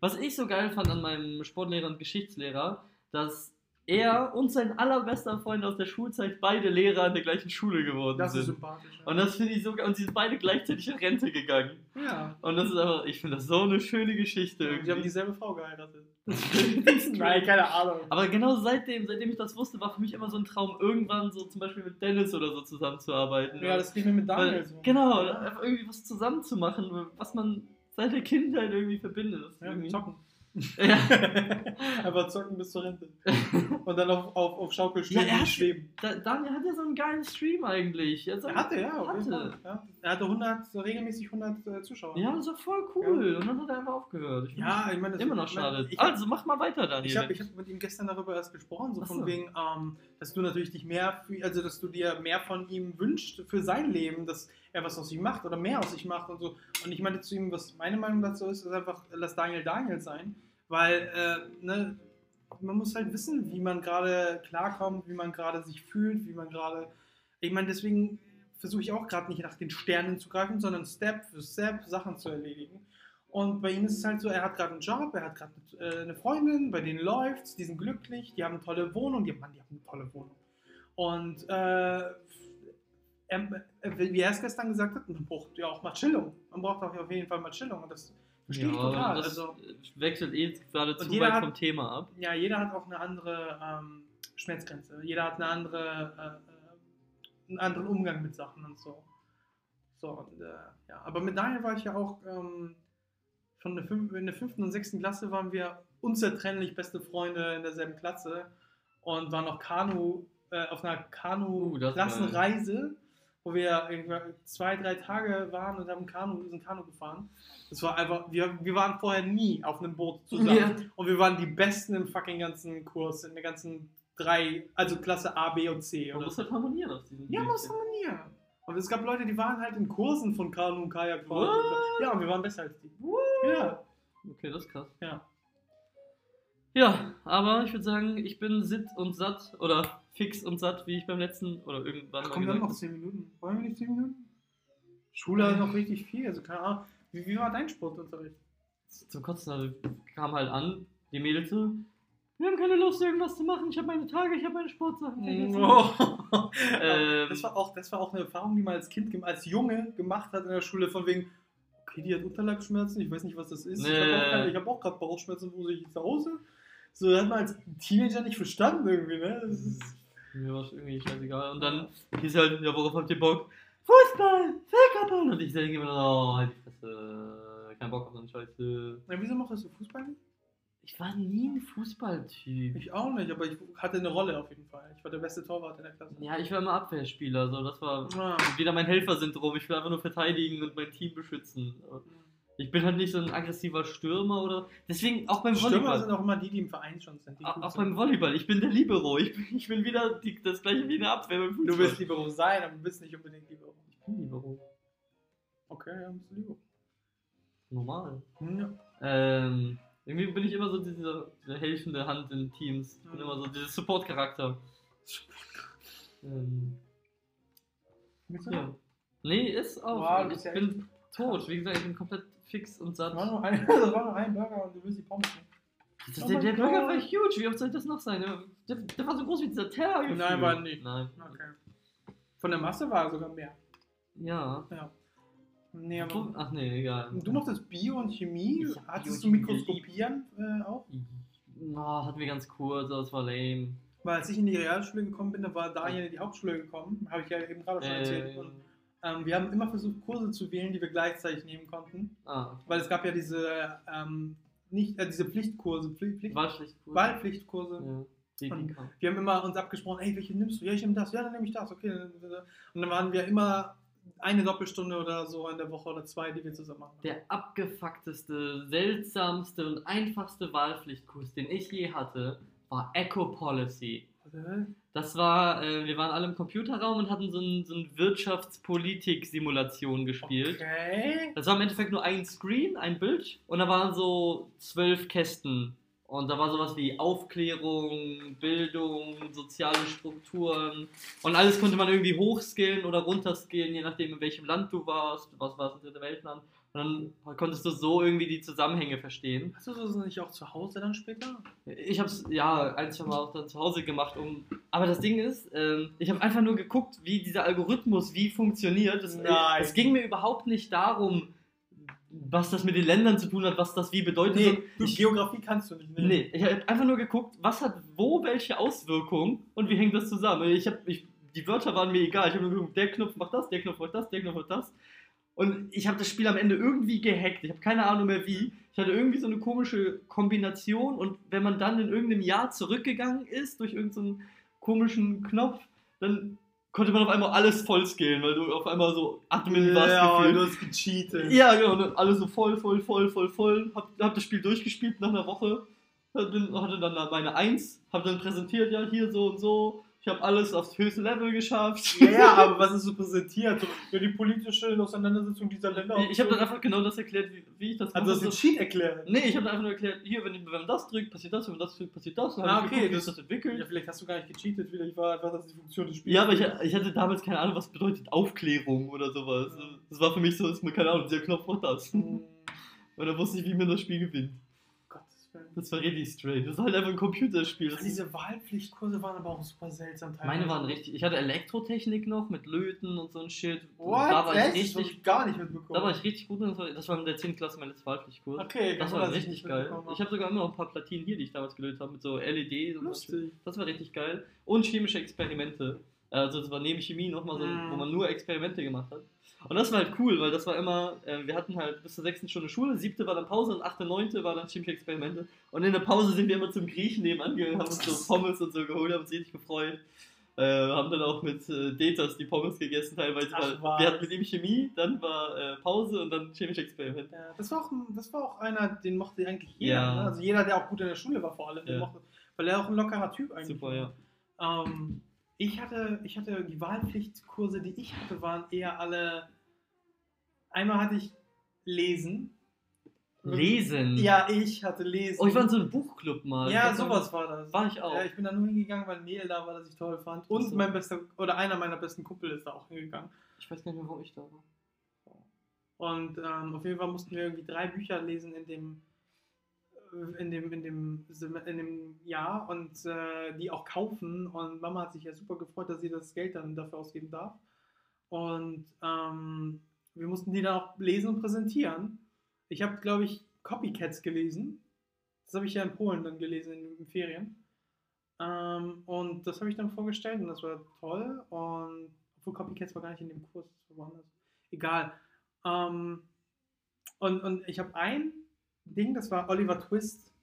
Was ich so geil fand an meinem Sportlehrer und Geschichtslehrer, dass er und sein allerbester Freund aus der Schulzeit beide Lehrer an der gleichen Schule geworden Das ist sind. sympathisch. ja. Und das finde ich so. Und sie sind beide gleichzeitig in Rente gegangen. ja. Und das ist einfach, ich finde das so eine schöne Geschichte. Die haben dieselbe Frau geheiratet. Nein, keine Ahnung. Aber genau seitdem, seitdem ich das wusste, war für mich immer so ein Traum, irgendwann so zum Beispiel mit Dennis oder so zusammenzuarbeiten. ja, das geht mir mit Daniel Weil, so. Genau, Ja. einfach irgendwie was zusammenzumachen, was man seit der Kindheit irgendwie verbindet. Das ist Ja, irgendwie- zocken. Ja. Einfach zocken bis zur Rente. Und dann auf, auf, auf Schaukelstühlen Ja, schweben. Da- Daniel hat ja so einen geilen Stream eigentlich. Er Er hatte, ja, Hatte. Ja. Er hatte 100, so regelmäßig 100 äh, Zuschauer. Ja, das war voll cool. Und dann hat er einfach aufgehört. Ich Ja, ich meine, das immer noch schade. Hab, also mach mal weiter, Daniel. ich habe ich hab mit ihm gestern darüber erst gesprochen, so Ach von so. wegen, ähm, dass du natürlich dich mehr, also dass du dir mehr von ihm wünschst für sein Leben, dass er was aus sich macht oder mehr aus sich macht und so. Und ich meinte zu ihm, was meine Meinung dazu ist, ist einfach, lass Daniel Daniel sein, weil, äh, ne, man muss halt wissen, wie man gerade klarkommt, wie man gerade sich fühlt, wie man gerade. Ich meine, deswegen versuche ich auch gerade nicht nach den Sternen zu greifen, sondern Step für Step Sachen zu erledigen. Und bei ihm ist es halt so, er hat gerade einen Job, er hat gerade äh, eine Freundin, bei denen läuft's, die sind glücklich, die haben eine tolle Wohnung, die, Mann, die haben eine tolle Wohnung. Und äh, er, wie er es gestern gesagt hat, man braucht ja auch mal Chillung. Man braucht auch auf jeden Fall mal Chillung. Und das verstehe ich total. Das Also, wechselt eh gerade zu weit hat- vom Thema ab. ja, jeder hat auch eine andere ähm, Schmerzgrenze. Jeder hat eine andere, äh, äh, einen anderen Umgang mit Sachen und so. So, und, äh, ja. Aber mit Daniel war ich ja auch ähm, schon in der, fünf, in der fünften und sechsten Klasse waren wir unzertrennlich beste Freunde in derselben Klasse und waren auf Kanu, äh, auf einer Uh, Kanu-Klassenreise, wo wir zwei, drei Tage waren und haben Kanu, sind Kanu gefahren. Das war einfach, wir, wir waren vorher nie auf einem Boot zusammen. Ja. Und wir waren die Besten im fucking ganzen Kurs, in der ganzen drei, also Klasse A, B und C. Man muss halt harmonieren auf diesem Ja, Weg. muss harmonieren. Und es gab Leute, die waren halt in Kursen von Kanu und Kajak. What? Ja, und wir waren besser als die. Ja. Okay, das ist krass. Ja. Ja, aber ich würde sagen, ich bin sitt und satt oder fix und satt, wie ich beim letzten oder irgendwann Ach mal komm, wir haben noch gesagt 10 Minuten. Wollen wir nicht 10 Minuten? Schule hat noch richtig viel, also keine Ahnung. Wie, wie war dein Sportunterricht? habe. Zum Kotzen also, kam halt an, die Mädels so, wir haben keine Lust, irgendwas zu machen, ich habe meine Tage, ich habe meine Sportsachen. Oh. Ähm, das, war auch, das war auch eine Erfahrung, die man als Kind, als Junge gemacht hat in der Schule, von wegen, okay, die hat Unterleibsschmerzen, ich weiß nicht, was das ist. Ich Nee. habe auch, ich hab auch gerade Bauchschmerzen, wo ich zu Hause. So, das hat man als Teenager nicht verstanden irgendwie, ne? Das ist, Mir war es irgendwie scheißegal. Und dann hieß halt, ja, worauf habt ihr Bock? Fußball, Völkerball. Und ich denke immer, oh, halt die Fresse, kein Bock auf so eine Scheiße. na, wieso machst du Fußball nicht? Ich war nie ein Fußballtyp. Ich auch nicht, aber ich hatte eine Rolle auf jeden Fall. Ich war der beste Torwart in der Klasse. Ja, ich war immer Abwehrspieler, so das war Ah. wieder mein Helfersyndrom. Ich will einfach nur verteidigen und mein Team beschützen. Ich bin halt nicht so ein aggressiver Stürmer oder. Deswegen auch beim Stürmer Volleyball. sind auch immer die, die im Verein schon sind. Auch, sind. beim Volleyball. Ich bin der Libero. Ich bin, ich bin wieder die, das gleiche wie in der Abwehr beim Fußball. Du willst Libero sein, aber du bist nicht unbedingt Libero. Ich bin Libero. Okay, ja, bist du Libero. Normal. Ja. Ähm, irgendwie bin ich immer so diese, diese helfende Hand in Teams. Ich bin Mhm. immer so dieser Support-Charakter. Ähm, ja. Nee, ist auch. Wow, ich bin tot. Wie gesagt, ich bin komplett fix und satt. Das war nur ein, das war nur ein Burger und du willst die Pommes nicht. Das, Oh der, der Burger war huge. Wie oft soll das noch sein? Der, der, war so groß wie dieser Teller. Nein, gefühlt. war nicht. Nein. Okay. Von der Masse war er sogar mehr. Ja. Ja. Nee, aber Ach nee, egal. du mochtest Bio und Chemie. Hattest Bio du Mikroskopieren äh, auch? Oh, hatten wir ganz kurz, aber es war lame. Weil als ich in die Realschule gekommen bin, da war Daniel in die Hauptschule gekommen. Habe ich ja eben gerade schon erzählt. Äh, Und, ähm, wir haben immer versucht, Kurse zu wählen, die wir gleichzeitig nehmen konnten. ah, Weil es gab ja diese, ähm, nicht, äh, diese Pflichtkurse, Pflicht, Pflicht, cool. Wahlpflichtkurse. Ja, DPK. Wir haben immer uns abgesprochen, ey, welche nimmst du? Ja, ich nehme das. Ja, dann nehme ich das. Okay. Und dann waren wir immer eine Doppelstunde oder so in der Woche oder zwei, die wir zusammen machen. Der abgefuckteste, seltsamste und einfachste Wahlpflichtkurs, den ich je hatte, war Eco Policy. Das war, äh, wir waren alle im Computerraum und hatten so ein, so ein Wirtschaftspolitik-Simulation gespielt. Okay. Das war im Endeffekt nur ein Screen, ein Bild und da waren so zwölf Kästen. Und da war sowas wie Aufklärung, Bildung, soziale Strukturen und alles konnte man irgendwie hochskillen oder runterskillen, je nachdem in welchem Land du warst. Was war es, ein dritte Weltland? Und dann konntest du so irgendwie die Zusammenhänge verstehen. Hast du das nicht auch zu Hause dann später? Ich habe es ja ein, zwei Mal auch dann zu Hause gemacht, um. Aber das Ding ist, ähm, ich habe einfach nur geguckt, wie dieser Algorithmus wie funktioniert. Es, Nein. es ging mir überhaupt nicht darum, was das mit den Ländern zu tun hat, was das wie bedeutet. Nee, du, ich, Geografie kannst du nicht. ne? nee, ich habe einfach nur geguckt, was hat wo welche Auswirkungen und wie hängt das zusammen. Ich habe, die Wörter waren mir egal. Ich habe nur geguckt, der Knopf macht das, der Knopf macht das, der Knopf macht das. Und ich habe das Spiel am Ende irgendwie gehackt. Ich habe keine Ahnung mehr wie. Ich hatte irgendwie so eine komische Kombination und wenn man dann in irgendeinem Jahr zurückgegangen ist durch irgendeinen komischen Knopf, dann konnte man auf einmal alles vollscalen, weil du auf einmal so Admin warst Ja, gefühlt. du hast gecheatet. Ja, genau, und dann alles so voll, voll, voll, voll, voll. Hab, hab das Spiel durchgespielt nach einer Woche. Hatte dann meine Eins, hab dann präsentiert, ja, hier so und so. Ich habe alles aufs höchste Level geschafft. Ja, aber was ist so präsentiert? So, ja, die politische Auseinandersetzung dieser Länder. Ich, ich habe dann einfach genau das erklärt, wie, wie ich das Also, du hast mache. den Cheat erklärt. Nee, ich habe einfach nur erklärt, hier, wenn, wenn man das drückt, passiert das, wenn man das drückt, passiert das. Ah, ich okay, geguckt, das- das entwickelt. Ja, vielleicht hast du gar nicht gecheatet, vielleicht war einfach das die Funktion des Spiels. Ja, aber ich, ich hatte damals keine Ahnung, was bedeutet Aufklärung oder sowas. Ja. Das war für mich so, ist mir keine Ahnung, der Knopf macht das. Hm, Und dann wusste ich, wie man das Spiel gewinnt. Das war richtig strange. Das ist halt einfach ein Computerspiel. Ist, Diese Wahlpflichtkurse waren aber auch super seltsam teilweise. meine waren richtig. Ich hatte Elektrotechnik noch mit Löten und so ein Shit. What? Da war Echt? ich richtig. ich gar nicht mitbekommen. Da war ich richtig gut. Das war, das war in der 10. Klasse mein letzter Wahlpflichtkurs. Okay, Das war richtig geil. Ich habe sogar immer noch ein paar Platinen hier, die ich damals gelöst habe, mit so LED. und so. Lustig. Das war richtig geil. Und chemische Experimente. Also das war neben Chemie nochmal so, Mm. wo man nur Experimente gemacht hat. Und das war halt cool, weil das war immer, äh, wir hatten halt bis zur sechsten Stunde Schule, siebte war dann Pause und achte, neunte war dann chemische Experimente. Und in der Pause sind wir immer zum Griechen nebenan gegangen, haben uns so Pommes und so geholt, haben uns richtig gefreut. Äh, haben dann auch mit äh, Detas die Pommes gegessen teilweise. Ach, weil was. wir hatten mit ihm Chemie, dann war äh, Pause und dann chemische Experimente. Ja, das, war auch, das war auch einer, den mochte eigentlich jeder. Ja. Ne? Also jeder, der auch gut in der Schule war vor allem. Ja. mochte, weil er auch ein lockerer Typ eigentlich Super, ja. war. Ähm, ich, hatte, ich hatte die Wahlpflichtkurse, die ich hatte, waren eher alle. Einmal hatte ich Lesen. Lesen. Ja, ich hatte Lesen. Oh, ich war in so einem Buchclub mal. ja, Das sowas war das. War ich auch. Ja, ich bin da nur hingegangen, weil Mädel da war, das ich toll fand. Und so. mein bester, oder einer meiner besten Kumpel ist da auch hingegangen. Ich weiß gar nicht mehr, wo ich da war. Und ähm, auf jeden Fall mussten wir irgendwie drei Bücher lesen in dem, äh, in dem, in dem, in dem Jahr und äh, die auch kaufen. Und Mama hat sich ja super gefreut, dass sie das Geld dann dafür ausgeben darf. Und ähm, wir mussten die dann auch lesen und präsentieren. Ich habe, glaube ich, Copycats gelesen. Das habe ich ja in Polen dann gelesen in den Ferien. Ähm, und das habe ich dann vorgestellt und das war toll. Und obwohl Copycats war gar nicht in dem Kurs, das war woanders. Egal. Ähm, und, und ich habe ein Ding, das war Oliver Twist,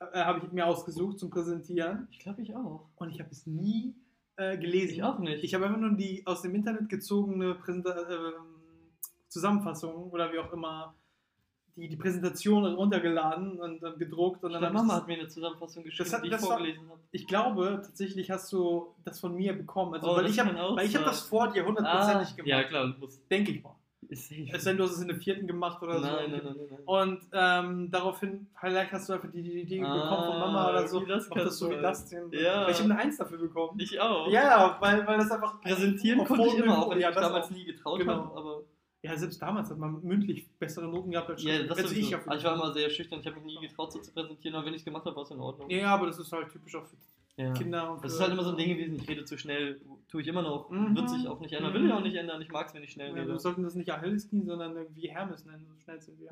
äh, habe ich mir ausgesucht zum Präsentieren. Ich glaube, ich auch. Und ich habe es nie äh, gelesen. Ich auch nicht. Ich habe einfach nur die aus dem Internet gezogene Präsenta äh, Zusammenfassung oder wie auch immer die, die Präsentation runtergeladen und dann gedruckt und dann ich Mama hat mir eine Zusammenfassung geschrieben, hat- die ich vorgelesen habe. ich glaube tatsächlich hast du das von mir bekommen. Also, Oh, weil ich habe das vor dir hundertprozentig gemacht. Ja, klar. Denke ich mal. Ist safe. Es sei denn, du hast es in der vierten gemacht oder nein, so. nein, nein, nein, nein. Und ähm, daraufhin, vielleicht hast du einfach die, die Idee bekommen von Mama oder so. Ah, wie das das so wie das. denn. Ja. Weil ich habe eine Eins dafür bekommen. Ich auch. Ja, weil, weil das einfach Präsentieren konnte ich immer, auch wenn ja, ich damals auch. nie getraut Genau. habe. Aber Ja, selbst damals hat man mündlich bessere Noten gehabt als ja, das Also ich Also ich war immer sehr schüchtern, ich habe mich nie getraut, so zu präsentieren, aber wenn ich es gemacht habe, war es in Ordnung. Ja, aber das ist halt typisch auch für Ja. Kinder. Und Das ist halt immer so ein Ding gewesen, ich rede zu schnell, tue ich immer noch, Mhm. wird sich auch nicht ändern, Mhm. will ich auch nicht ändern, ich mag es, wenn ich schnell Ja, rede. wir sollten das nicht Achilles Knie, sondern irgendwie Hermes nennen. So schnell sind wir.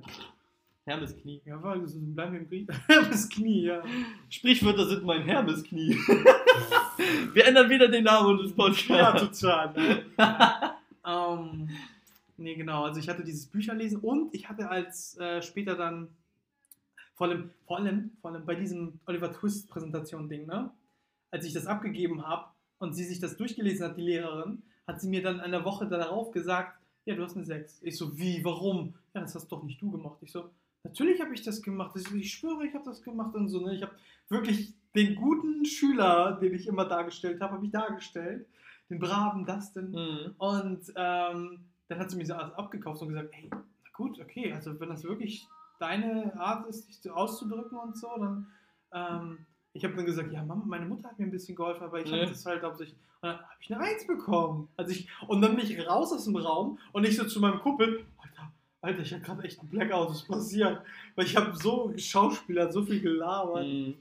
Hermes Knie. Ja, weil das ist- bleiben wir im Krieg. Hermes Knie, ja. Sprichwörter sind mein Hermesknie. Wir ändern wieder den Namen des Ja, Podcasts. total. Ne? ähm, nee, genau. Also ich hatte dieses Bücherlesen und ich hatte als äh, später dann vor allem, vor allem, vor allem bei diesem Oliver Twist Präsentation Ding, ne? Als ich das abgegeben habe und sie sich das durchgelesen hat, die Lehrerin, hat sie mir dann eine Woche darauf gesagt, ja, du hast eine 6. Ich so, wie, warum? Ja, das hast doch nicht du gemacht. Ich so, natürlich habe ich das gemacht. Ich, so, ich schwöre, ich habe das gemacht und so. Ne? Ich habe wirklich den guten Schüler, den ich immer dargestellt habe, habe ich dargestellt. Den braven Dustin. Mhm. Und ähm, dann hat sie mir so alles abgekauft und gesagt, hey, na gut, okay, also wenn das wirklich deine Art ist, dich auszudrücken und so, dann ähm, ich habe dann gesagt, ja, Mama, meine Mutter hat mir ein bisschen geholfen, aber ich Nee. habe das halt hauptsächlich. Und dann habe ich eine Eins bekommen. Also ich, und dann bin ich raus aus dem Raum und ich so zu meinem Kumpel, Alter, Alter, ich habe gerade echt einen Blackout, was ist passiert? Weil ich habe so Schauspieler, so viel gelabert. Mhm.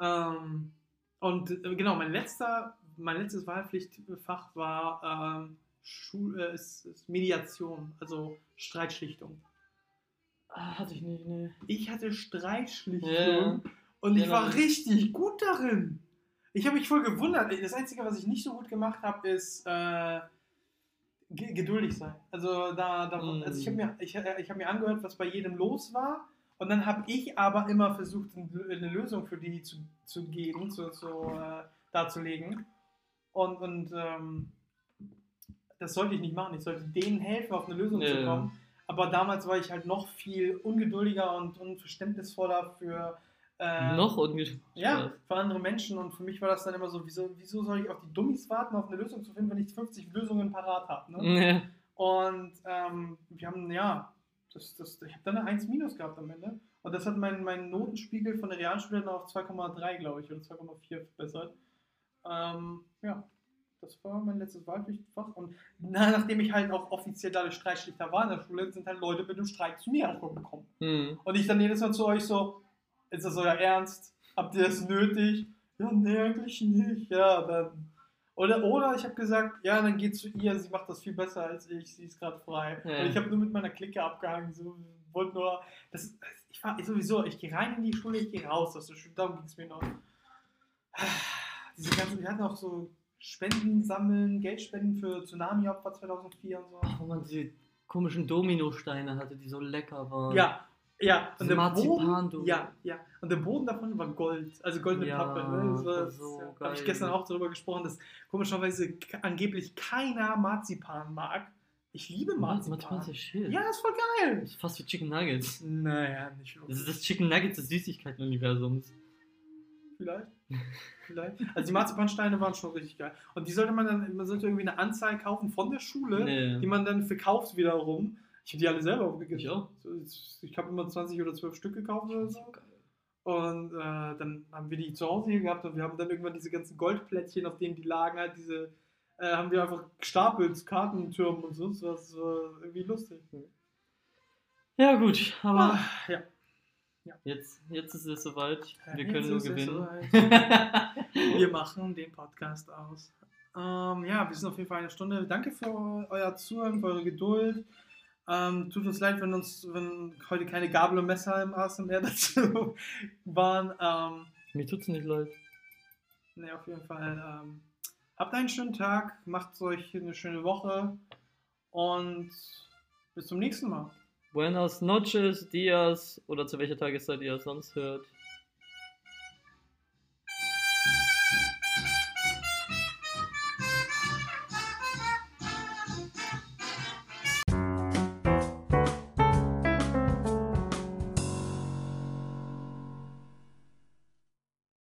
Ähm, und äh, genau, mein letzter, mein letztes Wahlpflichtfach war ähm, Schul, äh, ist, ist Mediation, also Streitschlichtung. Ah, hatte ich nicht, nee. Ich hatte Streitschlichtung Ja. und ich Ja, war richtig gut darin. Ich habe mich voll gewundert. Das Einzige, was ich nicht so gut gemacht habe, ist äh, ge- geduldig sein. Also da, da Mm. also ich habe mir, ich, äh, ich hab mir angehört, was bei jedem los war. Und dann habe ich aber immer versucht, ein- eine Lösung für die zu, zu geben, zu, zu, äh, darzulegen. Und, und ähm, das sollte ich nicht machen. Ich sollte denen helfen, auf eine Lösung zu Ja. kommen. Aber damals war ich halt noch viel ungeduldiger und unverständnisvoller für äh, Noch ungeschickt. Ja, für andere Menschen und für mich war das dann immer so, wieso, wieso soll ich auf die Dummies warten, auf eine Lösung zu finden, wenn ich 50 Lösungen parat habe. Ne? Nee. Und ähm, wir haben, ja, das, das, ich habe dann eine 1 minus gehabt am Ende. Und das hat meinen mein Notenspiegel von der Realschule dann auf 2,3, glaube ich, oder 2,4 verbessert. Ähm, ja, das war mein letztes Wahlpflichtfach. Und na, nachdem ich halt auch offiziell da der Streitschlichter war in der Schule, sind halt Leute mit dem Streik zu mir auch gekommen. Hm. Und ich dann jedes Mal zu euch so, ist das euer Ernst? Habt ihr das nötig? Ja, nee, eigentlich nicht. Ja, dann. Oder, oder ich habe gesagt, ja, dann geht zu ihr, sie macht das viel besser als ich, sie ist gerade frei. Ja. Und ich habe nur mit meiner Clique abgehangen, so, wollte nur, das, ich war sowieso, ich gehe rein in die Schule, ich gehe raus aus der Schule, darum ging es mir noch. Diese ganzen, wir hatten auch so Spenden sammeln, Geldspenden für Tsunami-Opfer 2004 und so. Oh man, diese komischen Dominosteine hatte, die so lecker waren. Ja, ja. Und der Boden, ja, ja. Und der Boden davon war Gold, also goldene Ja, Pappe. Ne? Das war, das so das, habe ich gestern auch darüber gesprochen, dass komischerweise angeblich keiner Marzipan mag. Ich liebe Marzipan Marzipan. ist ja shit. Ja, ist voll geil. Das ist fast wie Chicken Nuggets. Naja, nicht Das wirklich. ist das Chicken Nuggets des Süßigkeiten-Universums. Vielleicht. Vielleicht. Also die Marzipansteine waren schon richtig geil. Und die sollte man dann, man sollte irgendwie eine Anzahl kaufen von der Schule, Nee. die man dann verkauft wiederum. Ich habe die alle selber aufgegessen. Ich auch. Ich habe immer 20 oder 12 Stück gekauft oder so. Und äh, dann haben wir die zu Hause hier gehabt und wir haben dann irgendwann diese ganzen Goldplättchen, auf denen die lagen, halt diese, äh, haben wir einfach gestapelt, Kartentürmen und sonst was. Das war irgendwie lustig. Ja, gut, aber Ah, ja. Jetzt, jetzt ist es soweit. Wir Jetzt können nur es gewinnen. wir machen den Podcast aus. Ähm, ja, wir sind auf jeden Fall eine Stunde. Danke für euer Zuhören, für eure Geduld. Ähm, tut uns leid, wenn uns, wenn heute keine Gabel und Messer im ASMR dazu waren. Ähm, Mir tut's nicht leid. Ne, auf jeden Fall. Ähm, habt einen schönen Tag, macht euch eine schöne Woche und bis zum nächsten Mal. Buenas noches, dias oder zu welcher Tageszeit ihr sonst hört.